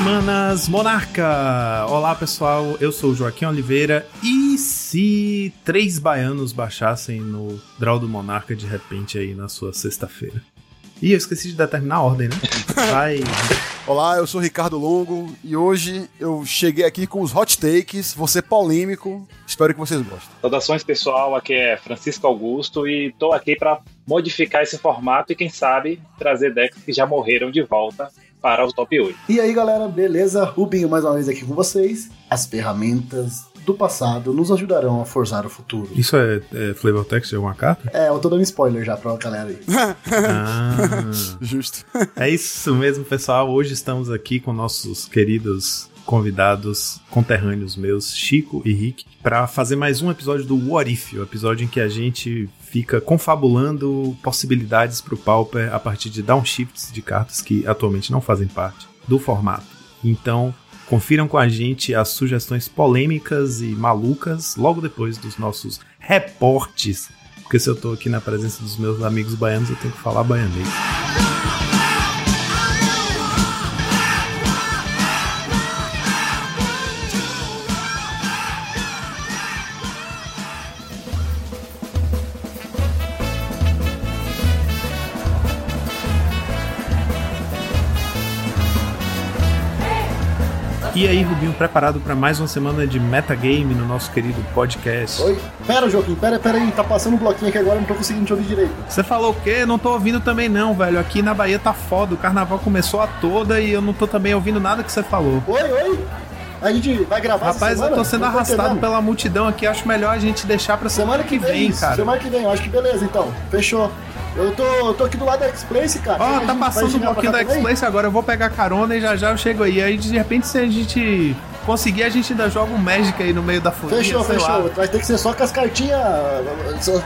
Manas Monarca! Olá pessoal, eu sou o Joaquim Oliveira e se três baianos baixassem no Draw do Monarca de repente aí na sua sexta-feira? Ih, eu esqueci de determinar a ordem, né? Vai. Olá, eu sou Ricardo Longo e hoje eu cheguei aqui com os hot takes, vou ser polêmico, espero que vocês gostem. Saudações pessoal, aqui é Francisco Augusto e tô aqui para modificar esse formato e quem sabe trazer decks que já morreram de volta para o top 8. E aí galera, beleza? Rubinho mais uma vez aqui com vocês. As ferramentas do passado nos ajudarão a forjar o futuro. Isso é, é flavor text de alguma carta? É, eu tô dando spoiler já pra galera aí. Ah, Justo. é isso mesmo, pessoal. Hoje estamos aqui com nossos queridos convidados conterrâneos meus, Chico e Rick, para fazer mais um episódio do What If, o episódio em que a gente fica confabulando possibilidades para o Pauper a partir de downshifts de cartas que atualmente não fazem parte do formato. Então, confiram com a gente as sugestões polêmicas e malucas logo depois dos nossos reportes. Porque se eu tô aqui na presença dos meus amigos baianos, eu tenho que falar baianês. E aí, Rubinho, preparado para mais uma semana de metagame no nosso querido podcast? Oi? Pera, Joaquim, pera, pera aí, tá passando um bloquinho aqui agora, não tô conseguindo te ouvir direito. Você falou o quê? Não tô ouvindo também não, velho. Aqui na Bahia tá foda, o carnaval começou a toda e eu não tô também ouvindo nada que você falou. Oi, oi? A gente vai gravar essa Rapaz, eu semana? tô sendo Não arrastado pela multidão aqui, acho melhor a gente deixar pra Semana que vem, cara. Semana que vem, eu acho que beleza, então. Fechou. Eu tô, eu tô aqui do lado da X-Place, cara. Ó, A tá passando um pouquinho da? X-Place agora, eu vou pegar carona e já já eu chego aí. Aí de repente, se a gente conseguir, a gente ainda joga um Magic aí no meio da folia, Fechou, fechou. lá. Vai ter que ser só com as cartinhas.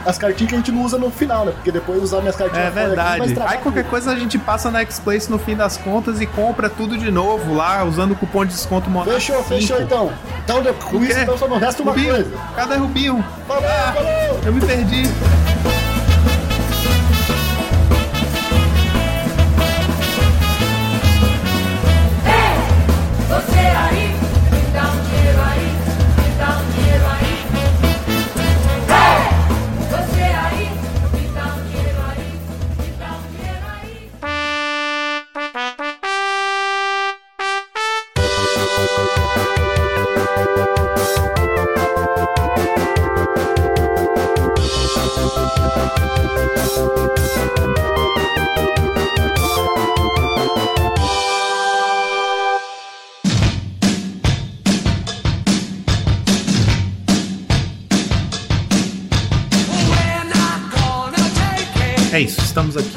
As cartinhas que a gente não usa no final, né? Porque depois usar minhas cartinhas É aqui vai verdade. estragar Aí qualquer tudo. coisa a gente passa na X-Place no fim das contas e compra tudo de novo lá, usando o cupom de desconto Fechou, 5. fechou então. Então, com O isso, então só não resta uma Rubinho, coisa. cadê Rubinho? Falou, falou! Eu me perdi. Você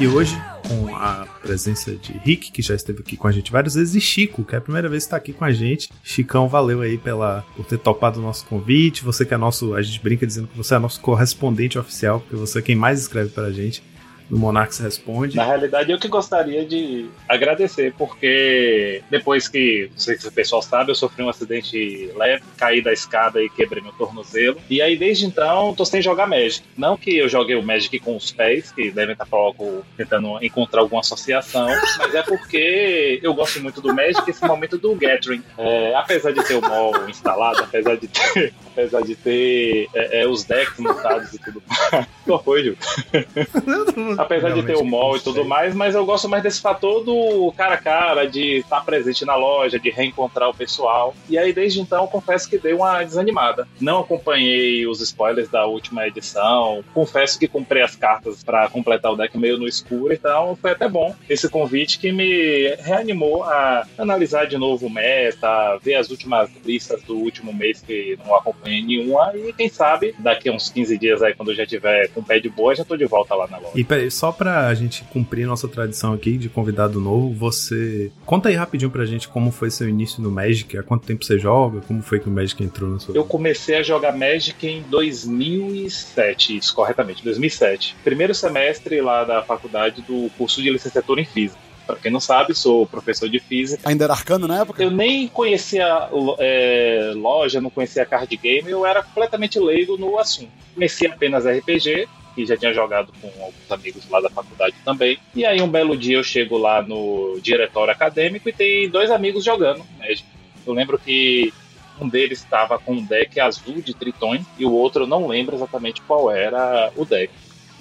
aqui hoje com a presença de Rick, que já esteve aqui com a gente várias vezes, e Chico, que é a primeira vez que está aqui com a gente. Chicão, valeu aí pela, por ter topado o nosso convite. Você que é nosso, a gente brinca dizendo que você é nosso correspondente oficial, porque você é quem mais escreve pra gente no Monarchs Responde. Na realidade, eu que gostaria de agradecer, porque depois que, não sei se o pessoal sabe, eu sofri um acidente leve, caí da escada e quebrei meu tornozelo. E aí, desde então, tô sem jogar Magic. Não que eu joguei o Magic com os pés, que devem estar logo tentando encontrar alguma associação, mas é porque eu gosto muito do Magic esse momento do Gathering. É, apesar de ter o mall instalado, apesar de ter, apesar de ter é, é, os decks montados e tudo mais. Qual foi, Ju? Apesar de ter o mall e tudo mais, mas eu gosto mais desse fator do cara a cara, de estar presente na loja, de reencontrar o pessoal. E aí, desde então, confesso que dei uma desanimada. Não acompanhei os spoilers da última edição. Confesso que comprei as cartas para completar o deck meio no escuro, então foi até bom esse convite que me reanimou a analisar de novo o meta, ver as últimas listas do último mês que não acompanhei nenhuma. E quem sabe, daqui a uns 15 dias aí, quando eu já tiver com o pé de boa, já tô de volta lá na loja. E peraí, só pra gente cumprir nossa tradição aqui de convidado novo, você. Conta aí rapidinho pra gente como foi seu início no Magic, há quanto tempo você joga, como foi que o Magic entrou na sua Eu comecei a jogar Magic em 2007, isso corretamente, 2007. Primeiro semestre lá da faculdade do curso de licenciatura em Física. Pra quem não sabe, sou professor de física. Ainda era arcano na época? Eu nem conhecia é, loja, não conhecia card game, eu era completamente leigo no assunto. Conhecia apenas RPG que já tinha jogado com alguns amigos lá da faculdade também. E aí um belo dia eu chego lá no diretório acadêmico e tem dois amigos jogando Magic. Eu lembro que um deles estava com um deck azul de tritões e o outro não lembro exatamente qual era o deck.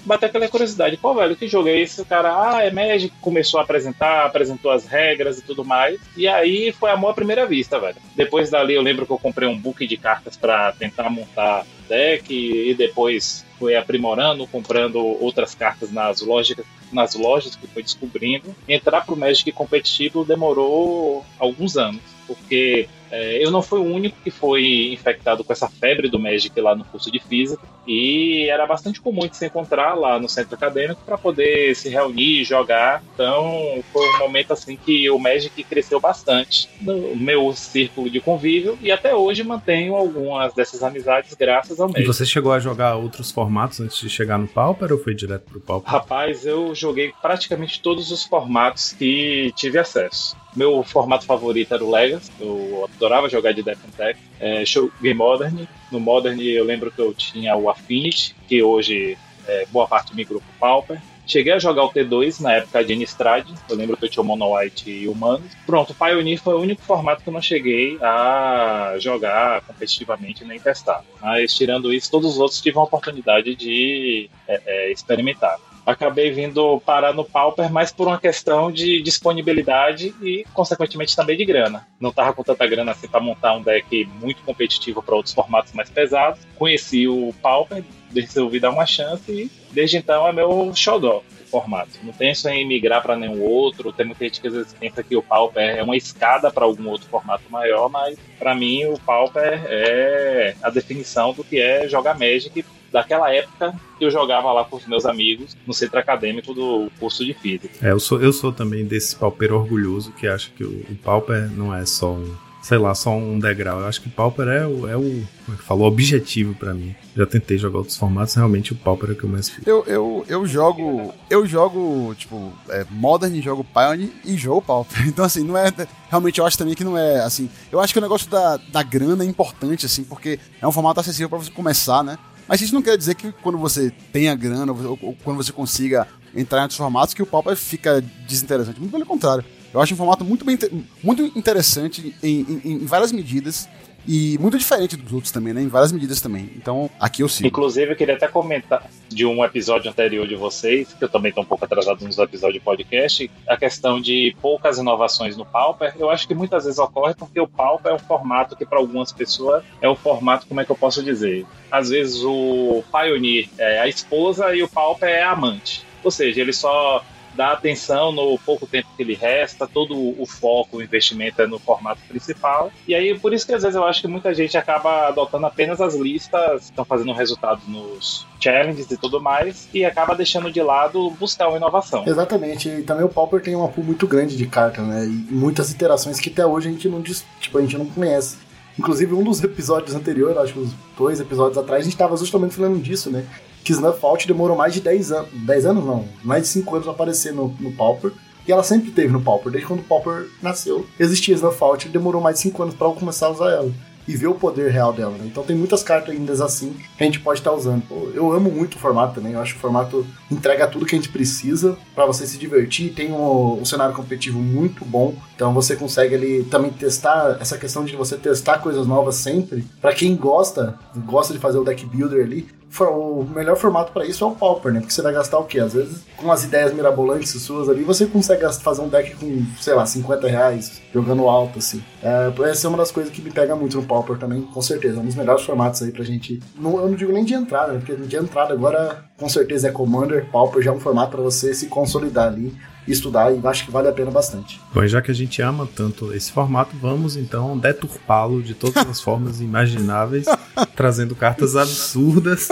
Bateu aquela curiosidade, pô, velho, que jogo é esse? O cara, ah, é Magic, começou a apresentar, apresentou as regras e tudo mais. E aí foi amor à primeira vista, velho. Depois dali eu lembro que eu comprei um book de cartas para tentar montar deck e depois foi aprimorando, comprando outras cartas nas lojas, nas lojas que foi descobrindo. Entrar pro Magic competitivo demorou alguns anos, porque é, eu não fui o único que foi infectado com essa febre do Magic lá no curso de física e era bastante comum de se encontrar lá no centro acadêmico para poder se reunir, jogar. Então foi um momento assim que o Magic cresceu bastante no meu círculo de convívio e até hoje mantenho algumas dessas amizades graças ao E Magic. você chegou a jogar outros formatos antes de chegar no Pauper ou foi direto pro Pauper? Rapaz, eu joguei praticamente todos os formatos que tive acesso. Meu formato favorito era o Legacy, eu adorava jogar de Death and Tech. É, joguei Modern, no Modern eu lembro que eu tinha o Affinity, que hoje é, boa parte migrou pro Pauper. Cheguei a jogar o T2 na época de Innistrad, eu lembro que eu tinha o Mono White e Humanos. Pronto, o Pioneer foi o único formato que eu não cheguei a jogar competitivamente nem testar. Mas tirando isso, todos os outros tive a oportunidade de é, é, experimentar acabei vindo parar no Pauper, mas por uma questão de disponibilidade e, consequentemente, também de grana. Não tava com tanta grana assim para montar um deck muito competitivo para outros formatos mais pesados. Conheci o Pauper, resolvi dar uma chance e, desde então, é meu xodó formato. Não penso em migrar para nenhum outro. Tem muita gente que às vezes pensa que o Pauper é uma escada para algum outro formato maior, mas para mim o Pauper é a definição do que é jogar Magic daquela época que eu jogava lá com os meus amigos no centro acadêmico do curso de física. É, eu sou, eu sou também desse pauper orgulhoso que acha que o, o pauper não é só um, sei lá, só um degrau. Eu acho que o pauper é o, é o como é que falou, objetivo pra mim. Já tentei jogar outros formatos, realmente o pauper é o que eu mais fico. Eu, eu, eu jogo. Eu jogo, tipo, é, Modern, jogo Pioneer e jogo Pauper. Então, assim, não é. Realmente eu acho também que não é assim. Eu acho que o negócio da, da grana é importante, assim, porque é um formato acessível pra você começar, né? Mas isso não quer dizer que quando você tenha grana, ou, ou quando você consiga entrar em outros formatos, que o Pauper fica desinteressante. Muito pelo contrário. Eu acho um formato muito, bem, muito interessante em, em, em várias medidas. E muito diferente dos outros também, né? Em várias medidas também. Então, aqui eu sigo. Inclusive, eu queria até comentar de um episódio anterior de vocês, que eu também estou um pouco atrasado nos episódios de podcast, a questão de poucas inovações no Pauper. Eu acho que muitas vezes ocorre porque o Pauper é um formato que, para algumas pessoas, é um formato, como é que eu posso dizer? Às vezes o Pioneer é a esposa e o Pauper é a amante. Ou seja, ele só dá atenção no pouco tempo que ele resta, todo o foco, o investimento é no formato principal. E aí, por isso que às vezes eu acho que muita gente acaba adotando apenas as listas, estão fazendo resultado nos challenges e tudo mais, e acaba deixando de lado buscar uma inovação. Exatamente, e também o Pauper tem uma pool muito grande de cartas, né? E muitas iterações que até hoje a gente não, tipo, a gente não conhece. Inclusive, um dos episódios anteriores, acho que uns dois episódios atrás, a gente estava justamente falando disso, né? Que Snuff Out demorou mais de 10 anos. 10 anos não, mais de 5 anos pra aparecer no, no Pauper. E ela sempre teve no Pauper, desde quando o Pauper nasceu. Existia Snuff Out e demorou mais de 5 anos eu começar a usar ela. E ver o poder real dela, né? Então tem muitas cartas ainda assim que a gente pode estar usando. Pô, Eu amo muito o formato também, eu acho que o formato entrega tudo que a gente precisa pra você se divertir. Tem um, um cenário competitivo muito bom, então você consegue ali também testar essa questão de você testar coisas novas sempre. Pra quem gosta, gosta de fazer o deck builder ali, o melhor formato pra isso é o Pauper, né? Porque você vai gastar o quê? Às vezes, com as ideias mirabolantes suas ali, você consegue fazer um deck com, sei lá, 50 reais, jogando alto, assim. É, essa é uma das coisas que me pega muito no Pauper também, com certeza. É um dos melhores formatos aí pra gente. Não, eu não digo nem de entrada, né? Porque de entrada agora, com certeza, é Commander. Pauper já é um formato pra você se consolidar ali, estudar, e acho que vale a pena bastante. Bom, e já que a gente ama tanto esse formato, vamos então deturpá-lo de todas as formas imagináveis, trazendo cartas absurdas.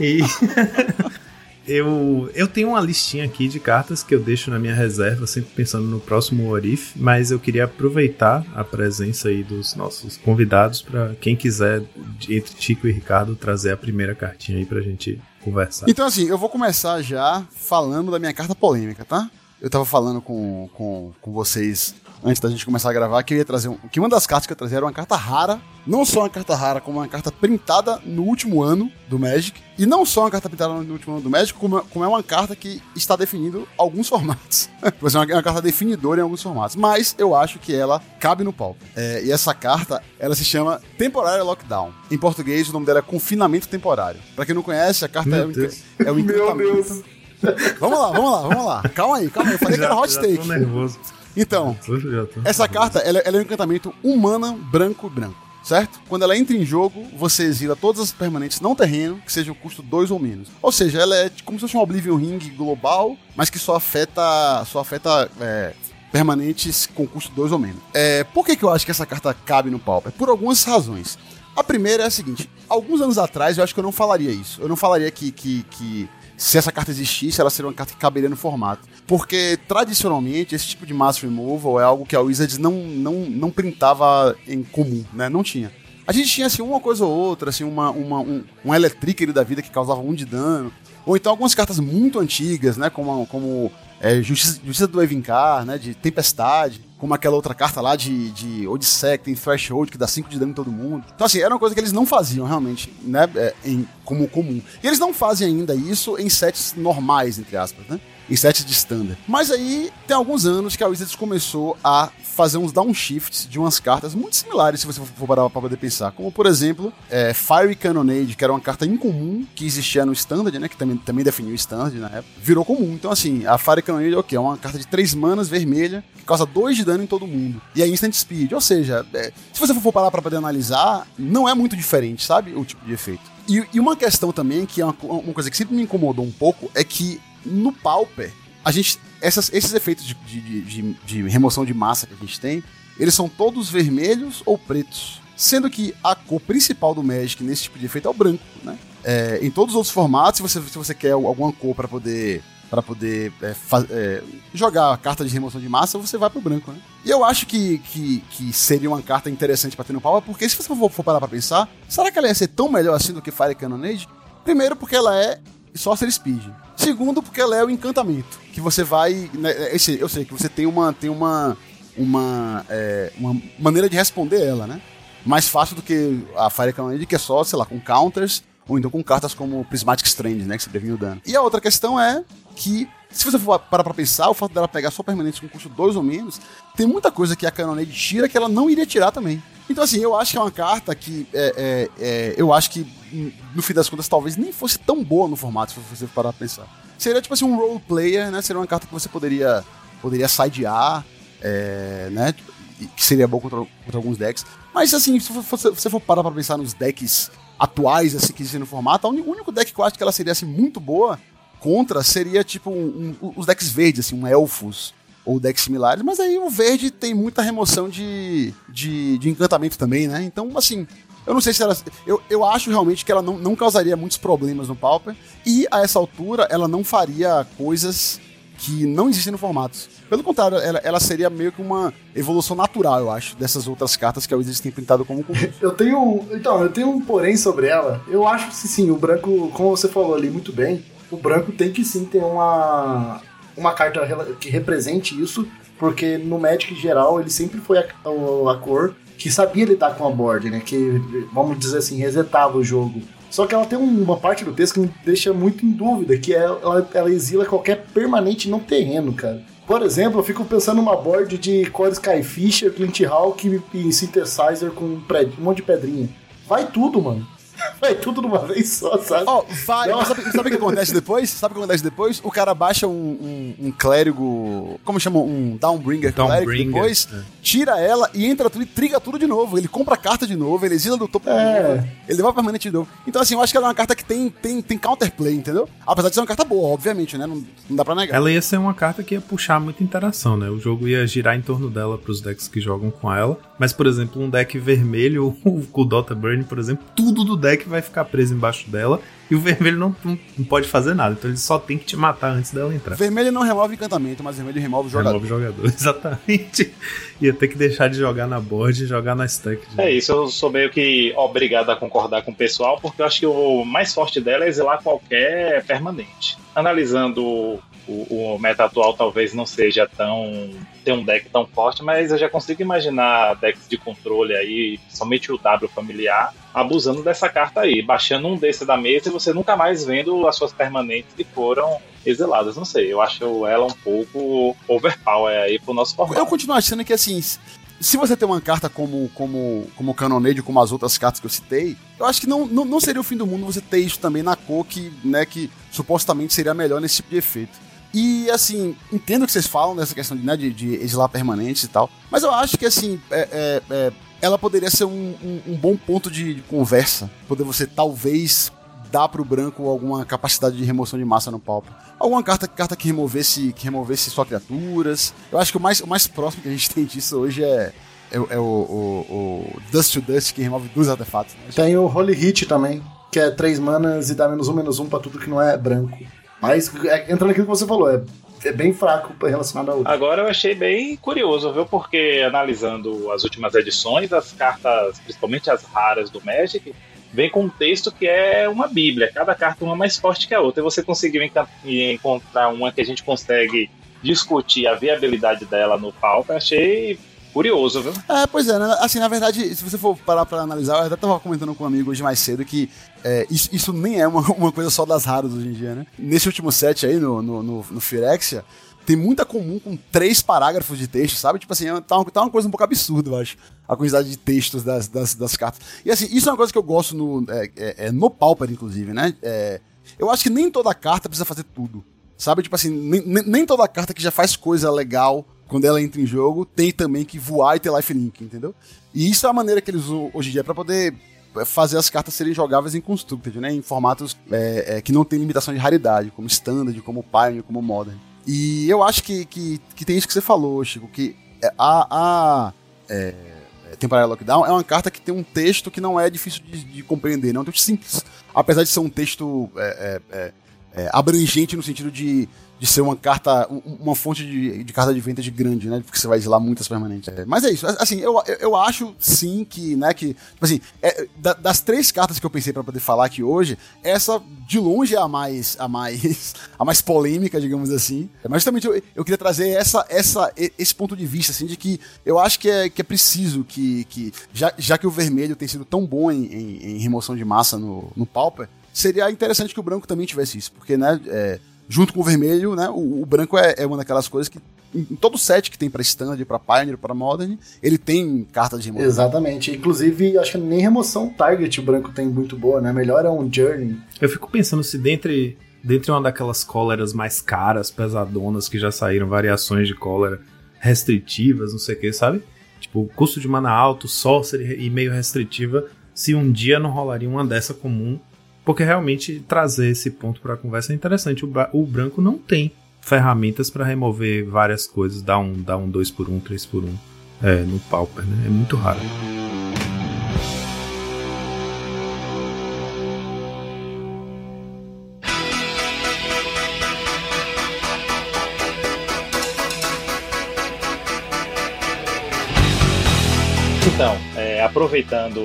E eu, eu tenho uma listinha aqui de cartas que eu deixo na minha reserva, sempre pensando no próximo Orif, mas eu queria aproveitar a presença aí dos nossos convidados para quem quiser, entre Chico e Ricardo, trazer a primeira cartinha aí pra gente conversar. Então, assim, eu vou começar já falando da minha carta polêmica, tá? Eu tava falando com, com, com vocês antes da gente começar a gravar, que eu ia trazer um, que uma das cartas que eu trazer era uma carta rara, não só uma carta rara, como uma carta printada no último ano do Magic, e não só uma carta printada no último ano do Magic, como, como é uma carta que está definindo alguns formatos. Você é uma, é uma carta definidora em alguns formatos, mas eu acho que ela cabe no palco. É, e essa carta, ela se chama Temporária Lockdown. Em português, o nome dela é Confinamento Temporário. Pra quem não conhece, a carta é Meu um, Deus. é um Meu. Deus. Vamos lá, vamos lá, vamos lá. Calma aí, calma aí. Eu falei que era hot já take. tô nervoso. Então, Tô- já tô essa carta, ela, ela é um encantamento humana, branco branco, certo? Quando ela entra em jogo, você exila todas as permanentes não terreno, que seja o custo 2 ou menos. Ou seja, ela é como se fosse um Oblivion Ring global, mas que só afeta, só afeta é, permanentes com custo 2 ou menos. É, por que, que eu acho que essa carta cabe no Pauper? Por algumas razões. A primeira é a seguinte: alguns anos atrás eu acho que eu não falaria isso. Eu não falaria que, que, que se essa carta existisse, ela seria uma carta que caberia no formato. Porque, tradicionalmente, esse tipo de mass removal é algo que a Wizards não, não, não printava em comum, né? Não tinha. A gente tinha, assim, uma coisa ou outra, assim, uma, uma, um, um da vida que causava um de dano. Ou então algumas cartas muito antigas, né? Como, como é, Justiça, Justiça do Evincar, né? De Tempestade. Como aquela outra carta lá de, de Odisseia, que tem Threshold, que dá 5 de dano em todo mundo. Então, assim, era uma coisa que eles não faziam realmente, né? é, em, como comum. E eles não fazem ainda isso em sets normais, entre aspas, né? Em sets de standard. Mas aí tem alguns anos que a Wizards começou a fazer uns downshifts de umas cartas muito similares, se você for parar pra poder pensar. Como, por exemplo, é, Fiery Cannonade, que era uma carta incomum que existia no standard, né? Que também, também definiu o standard na época. Virou comum. Então, assim, a Fiery Cannonade é o quê? É uma carta de 3 manas vermelha que causa 2 de dano em todo mundo. E é instant speed. Ou seja, é, se você for parar pra poder analisar, não é muito diferente, sabe? O tipo de efeito. E, e uma questão também, que é uma, uma coisa que sempre me incomodou um pouco, é que no Pauper, a gente. Essas, esses efeitos de, de, de- de- remoção de massa que a gente tem, eles são todos vermelhos ou pretos. Sendo que a cor principal do Magic nesse tipo de efeito é o branco, né? É, em todos os outros formatos, se você, se você quer alguma cor para poder para poder é, é, jogar a carta de remoção de massa, você vai pro branco, né? E eu acho que, que, que seria uma carta interessante pra ter no pau, porque se você for, for parar pra pensar, será que ela ia ser tão melhor assim do que Fire Cannonade? Primeiro, porque ela é Sorcerer Speed. Segundo, porque ela é o encantamento. Que você vai. Né, eu, sei, eu sei que você tem uma. Tem uma. Uma, é, uma maneira de responder ela, né? Mais fácil do que a Fire Cannonade, que é só, sei lá, com counters, ou então com cartas como Prismatic Strange, né? Que você previne o dano. E a outra questão é que, se você for parar pra pensar, o fato dela pegar só permanentes com custo 2 ou menos, tem muita coisa que a Cannonade tira que ela não iria tirar também. Então, assim, eu acho que é uma carta que. é, é, é, eu acho que, hum, no fim das contas, talvez nem fosse tão boa no formato, se você parar pra pensar. Seria tipo assim um role player, né? Seria uma carta que você poderia, poderia sidear, é, né? Que seria bom contra, contra alguns decks. Mas, assim, se você for parar pra pensar nos decks atuais, assim, que existem no formato, o único deck que eu acho que ela seria, assim, muito boa contra seria, tipo, um- um- os decks verdes, assim, um Elfos ou decks similares, mas aí o verde tem muita remoção de, de, de encantamento também, né? Então, assim, eu não sei se ela. Eu, eu acho realmente que ela não, não causaria muitos problemas no Pauper, e a essa altura ela não faria coisas que não existem no formato. Pelo contrário, ela, ela seria meio que uma evolução natural, eu acho, dessas outras cartas que a Wizards tem pintado como. Eu tenho. Então, eu tenho um porém sobre ela. Eu acho que sim, o branco, como você falou ali muito bem, o branco tem que sim ter uma. Uma carta que represente isso, porque no Magic geral ele sempre foi a, o- a cor que sabia lidar com a board, né? Que, vamos dizer assim, resetava o jogo. Só que ela tem um- uma parte do texto que me deixa muito em dúvida, que é ela, ela exila qualquer permanente não terreno, cara. Por exemplo, eu fico pensando numa board de Core Skyfisher, Clint Hawk e Synthesizer com um, prédio, um monte de pedrinha. Vai tudo, mano. Vai tudo de uma vez só, sabe? Ó, vai. Não. mas Sabe, sabe o que acontece depois? Sabe o que acontece depois? O cara baixa um, um, um clérigo. Como chama? Um Downbringer clérigo Downbringer, depois, é. tira ela e entra tudo e triga tudo de novo. Ele compra a carta de novo, ele exila do topo É. novo, ele leva permanente de novo. Então, assim, eu acho que ela é uma carta que tem, tem, tem counterplay, entendeu? Apesar de ser uma carta boa, obviamente, né? Não, não dá pra negar. Ela ia ser uma carta que ia puxar muita interação, né? O jogo ia girar em torno dela pros decks que jogam com ela. Mas, por exemplo, um deck vermelho, o Dota Burn, por exemplo, tudo do deck vai ficar preso embaixo dela. E o vermelho não, não, não pode fazer nada. Então ele só tem que te matar antes dela entrar. Vermelho não remove encantamento, mas vermelho remove o jogador. Remove o jogador, exatamente. Ia ter que deixar de jogar na board e jogar na stack. É isso, eu sou meio que obrigado a concordar com o pessoal, porque eu acho que o mais forte dela é exilar qualquer permanente. Analisando o, o meta atual talvez não seja tão. ter um deck tão forte, mas eu já consigo imaginar decks de controle aí, somente o W familiar, abusando dessa carta aí, baixando um desse da mesa e você nunca mais vendo as suas permanentes que foram exiladas. Não sei, eu acho ela um pouco overpower aí pro nosso formato. Eu continuo achando que assim. Se você tem uma carta como como como Cannonade, como as outras cartas que eu citei, eu acho que não, não, não seria o fim do mundo você ter isso também na cor que, né, que supostamente seria melhor nesse tipo de efeito. E assim, entendo o que vocês falam dessa questão de, né, de, de exilar permanentes e tal, mas eu acho que assim, é, é, é, ela poderia ser um, um, um bom ponto de, de conversa. Poder você talvez dar pro branco alguma capacidade de remoção de massa no palco. Alguma carta, carta que removesse que removesse só criaturas. Eu acho que o mais, o mais próximo que a gente tem disso hoje é, é, é o, o, o Dust to Dust, que remove dois artefatos. né? Tem o Holy Hit também, que é 3 manas e dá menos um, menos um pra tudo que não é branco. Mas é, entra naquilo que você falou, é, é bem fraco relacionado a outro. Agora eu achei bem curioso, viu? Porque analisando as últimas edições, as cartas, principalmente as raras do Magic, vem com um texto que é uma bíblia. Cada carta uma mais forte que a outra. E você conseguiu encontrar uma que a gente consegue discutir a viabilidade dela no palco, achei curioso, viu? É, pois é, né? assim, na verdade, se você for parar pra analisar, eu até tava comentando com um amigo hoje mais cedo que é, isso, isso nem é uma, uma coisa só das raras hoje em dia, né? Nesse último set aí, no, no, no, no Phyrexia, tem muita comum com três parágrafos de texto, sabe? Tipo assim, tá uma, tá uma coisa um pouco absurda, eu acho. A quantidade de textos das, das, das cartas. E assim, isso é uma coisa que eu gosto no, é, é, é no Pauper, inclusive, né? É, eu acho que nem toda carta precisa fazer tudo. Sabe? Tipo assim, nem- nem toda carta que já faz coisa legal quando ela entra em jogo tem também que voar e ter lifelink, entendeu? E isso é a maneira que eles usam hoje em dia pra poder é, fazer as cartas serem jogáveis em Constructed, né? Em formatos é, é, que não tem limitação de raridade, como Standard, como Pioneer, como Modern. E eu acho que, que, que tem isso que você falou, Chico, que a, a é, Temporary Lockdown é uma carta que tem um texto que não é difícil de, de compreender, não é um texto simples. Apesar de ser um texto abrangente no sentido de, de ser uma carta, um- uma fonte de, de carta de vintage grande, né? Porque você vai exilar muitas permanentes. É, mas é isso. Assim, eu, eu- acho sim que, né, que, tipo assim, é, da- das três cartas que eu pensei pra poder falar aqui hoje, essa de longe é a mais, a mais, a mais polêmica, digamos assim. Mas justamente eu, eu queria trazer essa, essa, esse ponto de vista, assim, de que eu acho que é, que é preciso que, que já, já que o vermelho tem sido tão bom em, em- em remoção de massa no, no Pauper, seria interessante que o branco também tivesse isso, porque, né, é, junto com o vermelho, né, o, o branco é, é uma daquelas coisas que em, em todo set que tem pra Standard, pra Pioneer, pra Modern, ele tem cartas de remoção. Exatamente. Inclusive, acho que nem remoção target o branco tem muito boa, né? Melhor é um Journey. Eu fico pensando se dentre, dentre uma daquelas cóleras mais caras, pesadonas, que já saíram variações de cólera restritivas, não sei o que, sabe? Tipo, custo de mana alto, sorcery e meio restritiva, se um dia não rolaria uma dessa comum, porque realmente trazer esse ponto pra conversa é interessante. O, o branco não tem ferramentas pra remover várias coisas, dar um, dar um 2 por 1 3 por 1 é, no Pauper, né? É muito raro. Aproveitando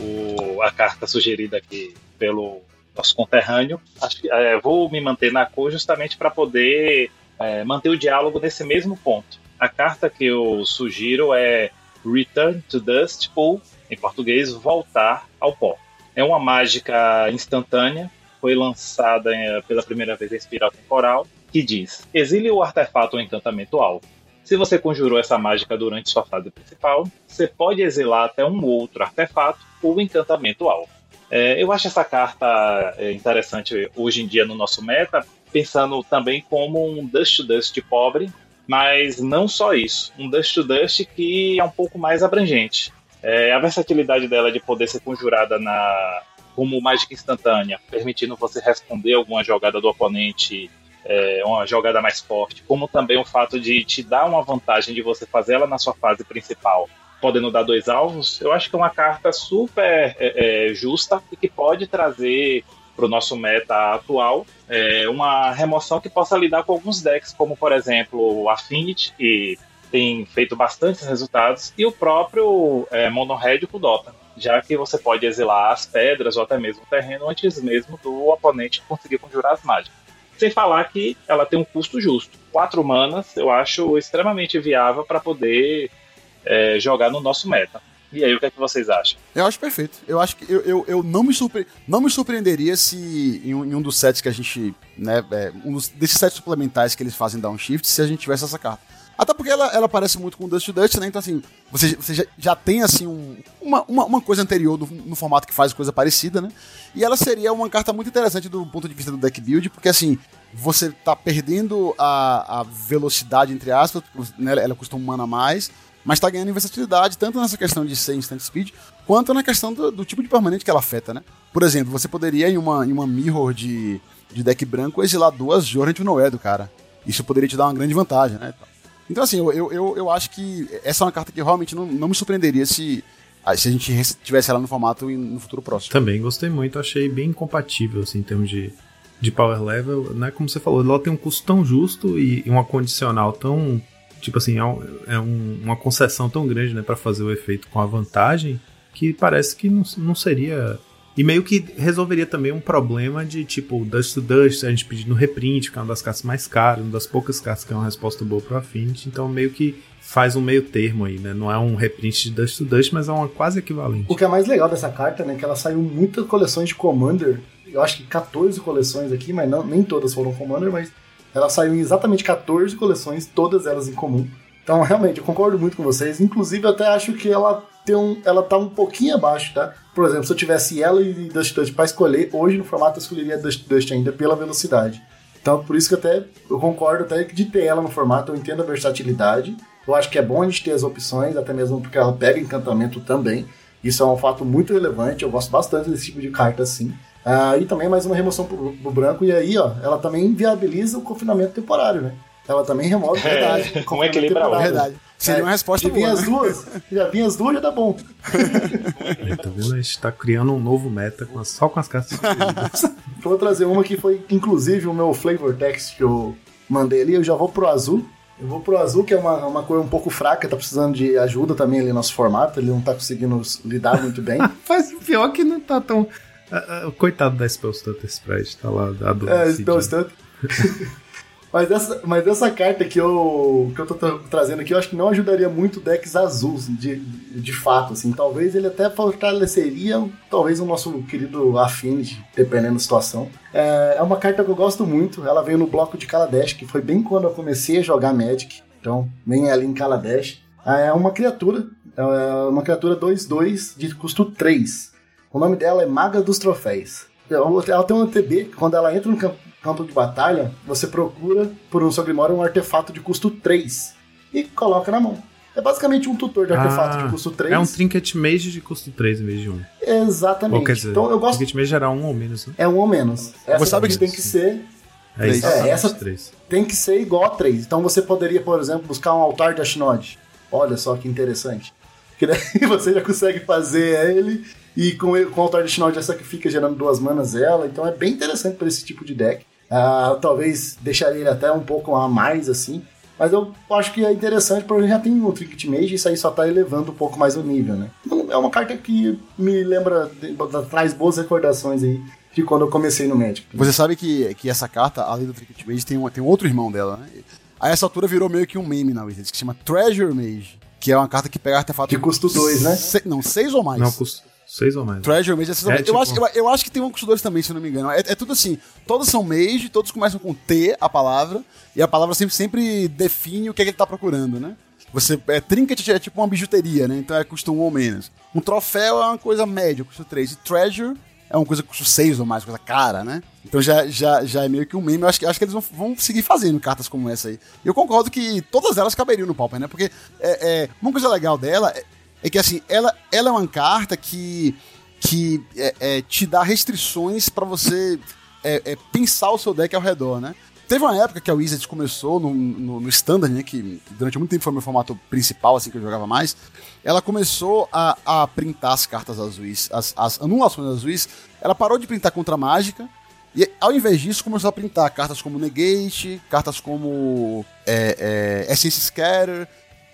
o- a carta sugerida aqui pelo nosso conterrâneo, acho que, é, vou me manter na cor justamente para poder é, manter o diálogo nesse mesmo ponto. A carta que eu sugiro é Return to Dust ou, em português, Voltar ao Pó. É uma mágica instantânea, foi lançada é, pela primeira vez em Espiral Temporal, que diz: exile o artefato ou encantamento alvo. Se você conjurou essa mágica durante sua fase principal, você pode exilar até um outro artefato ou encantamento alvo. É, eu acho essa carta é, interessante hoje em dia no nosso meta, pensando também como um Dust to Dust pobre, mas não só isso. Um Dust to Dust que é um pouco mais abrangente. É, a versatilidade dela de poder ser conjurada na como mágica instantânea, permitindo você responder alguma jogada do oponente é, uma jogada mais forte, como também o fato de te dar uma vantagem de você fazer ela na sua fase principal, podendo dar dois alvos, eu acho que é uma carta super é, é, justa e que pode trazer para o nosso meta atual é, uma remoção que possa lidar com alguns decks, como por exemplo o Affinity, que tem feito bastantes resultados, e o próprio é, Mono Red com Dota, já que você pode exilar as pedras ou até mesmo o terreno antes mesmo do oponente conseguir conjurar as mágicas. Sem falar que ela tem um custo justo. Quatro manas eu acho extremamente viável para poder é, jogar no nosso meta. E aí, o que é que vocês acham? Eu acho perfeito. Eu acho que eu, eu, eu não, me surpre... não me surpreenderia se em um, em um dos sets que a gente. Né, é, um dos, desses sets suplementares que eles fazem downshift, se a gente tivesse essa carta. Até porque ela, ela parece muito com Dust to Dust, né? Então, assim, você, você já, já tem, assim, um, uma, uma, uma coisa anterior do, no formato que faz coisa parecida, né? E ela seria uma carta muito interessante do ponto de vista do deck build, porque, assim, você tá perdendo a, a velocidade, entre aspas, né? ela custa um mana a mais, mas tá ganhando versatilidade, tanto nessa questão de ser instant speed, quanto na questão do, do, tipo de permanente que ela afeta, né? Por exemplo, você poderia, em uma, em uma mirror de, de deck branco, exilar duas Jorrent Noé do cara. Isso poderia te dar uma grande vantagem, né? Então, assim, eu, eu, eu acho que essa é uma carta que realmente não, não me surpreenderia se, se a gente tivesse ela no formato no futuro próximo. Também gostei muito, achei bem compatível, assim, em termos de, de power level, né? Como você falou, ela tem um custo tão justo e, e uma condicional tão tipo assim, é, um, é um, uma concessão tão grande, né, para fazer o efeito com a vantagem, que parece que não, não seria. E meio que resolveria também um problema de tipo Dust to Dust, a gente pedindo reprint, que é uma das cartas mais caras, uma das poucas cartas que é uma resposta boa pro Affinity, então meio que faz um meio termo aí, né? Não é um reprint de Dust to Dust, mas é uma quase equivalente. O que é mais legal dessa carta, né, que ela saiu muitas coleções de Commander, eu acho que 14 coleções aqui, mas não, nem todas foram Commander, mas ela saiu em exatamente 14 coleções, todas elas em comum. Então, realmente, eu concordo muito com vocês. Inclusive, eu até acho que ela tem um, ela tá um pouquinho abaixo, tá? Por exemplo, se eu tivesse ela e Dust Dust para escolher, hoje no formato eu escolheria Dust ainda pela velocidade. Então, por isso que até eu concordo até de ter ela no formato, eu entendo a versatilidade. Eu acho que é bom a gente ter as opções, até mesmo porque ela pega encantamento também. Isso é um fato muito relevante, eu gosto bastante desse tipo de carta assim. Ah, e também mais uma remoção pro, pro branco, e aí, ó, ela também viabiliza o confinamento temporário, né? Ela também remove É, verdade. equilíbrio É verdade. Seria uma resposta Já vinha boa, as né? duas, já vinha as duas, já tá bom. É, tá vendo? A gente tá criando um novo meta as- só com as cartas. vou trazer uma que foi, inclusive, o meu flavor text que eu mandei ali. Eu já vou pro azul. Eu vou pro azul, que é uma, uma cor um pouco fraca, tá precisando de ajuda também ali no nosso formato. Ele não tá conseguindo lidar muito bem. Faz pior que não tá tão. Ah, ah, coitado da Spell Stutter Sprite, tá lá É, adormecido. Mas, essa, mas essa carta que eu, que eu tô tra- trazendo aqui, eu acho que não ajudaria muito decks azuis, de, de fato, assim. Talvez ele até fortaleceria, talvez, o nosso querido Affinity, dependendo da situação. É, é uma carta que eu gosto muito, ela veio no bloco de Kaladesh, que foi bem quando eu comecei a jogar Magic. Então, vem ali em Kaladesh. É uma criatura, é uma criatura 2-2 de custo 3. O nome dela é Maga dos Troféus. Ela tem um TB, quando ela entra no campo, campo de batalha, você procura por um Sogrimório um artefato de custo 3 e coloca na mão. É basicamente um tutor de artefato Ah, de custo 3. É um Trinket Mage de custo 3 em vez de 1. Exatamente. Ou quer dizer, então eu gosto. Trinket Mage era 1 ou menos, né? É um ou menos. Essa Você sabe que- tem que ser É isso. É, essa- 3. tem que ser igual a 3. Então você poderia, por exemplo, buscar um altar de Ashnod. Olha só que interessante. Que daí você já consegue fazer ele e com, ele- com o altar de Ashnod essa que fica gerando duas manas ela. Então é bem interessante para esse tipo de deck. Ah, talvez deixaria ele até um pouco a mais assim. Mas eu acho que é interessante porque já tem o Trinket Mage e isso aí só tá elevando um pouco mais o nível, né? Então, é uma carta que me lembra, traz boas recordações aí de quando eu comecei no Magic. Você sabe que, que essa carta, além do Trinket Mage, tem um, tem um outro irmão dela, né? A essa altura virou meio que um meme na Wizards, que se chama Treasure Mage, que é uma carta que pega artefato... De custo dois, né? Se- não, seis ou mais. Não, custo 6 ou mais. Treasure Mage é seis ou É, mais. eu, tipo- acho, eu, eu acho que tem um custo dois também, se eu não me engano. É, é tudo assim, todos são Mage, todos começam com T, a palavra, e a palavra sempre, sempre define o que, é que ele tá procurando, né? Você, é, trinket é tipo uma bijuteria, né? Então é custo um ou menos. Um troféu é uma coisa média, custo 3. E treasure é uma coisa que custa 6 ou mais, coisa cara, né? Então já, já, já é meio que um meme. Eu acho que, acho que eles vão, vão seguir fazendo cartas como essa aí. E eu concordo que todas elas caberiam no Pauper, né? Porque é, é, uma coisa legal dela é, é que, assim, ela, ela é uma carta que, que é, é, te dá restrições pra você é, é, pensar o seu deck ao redor, né? Teve uma época que a Wizards começou no, no, no Standard, né? Que durante muito tempo foi meu formato principal, assim, que eu jogava mais. Ela começou a, a printar as cartas azuis, as, as anulações azuis. Ela parou de printar contra a mágica. E ao invés disso, começou a printar cartas como Negate, cartas como é, é, Essence Scatter,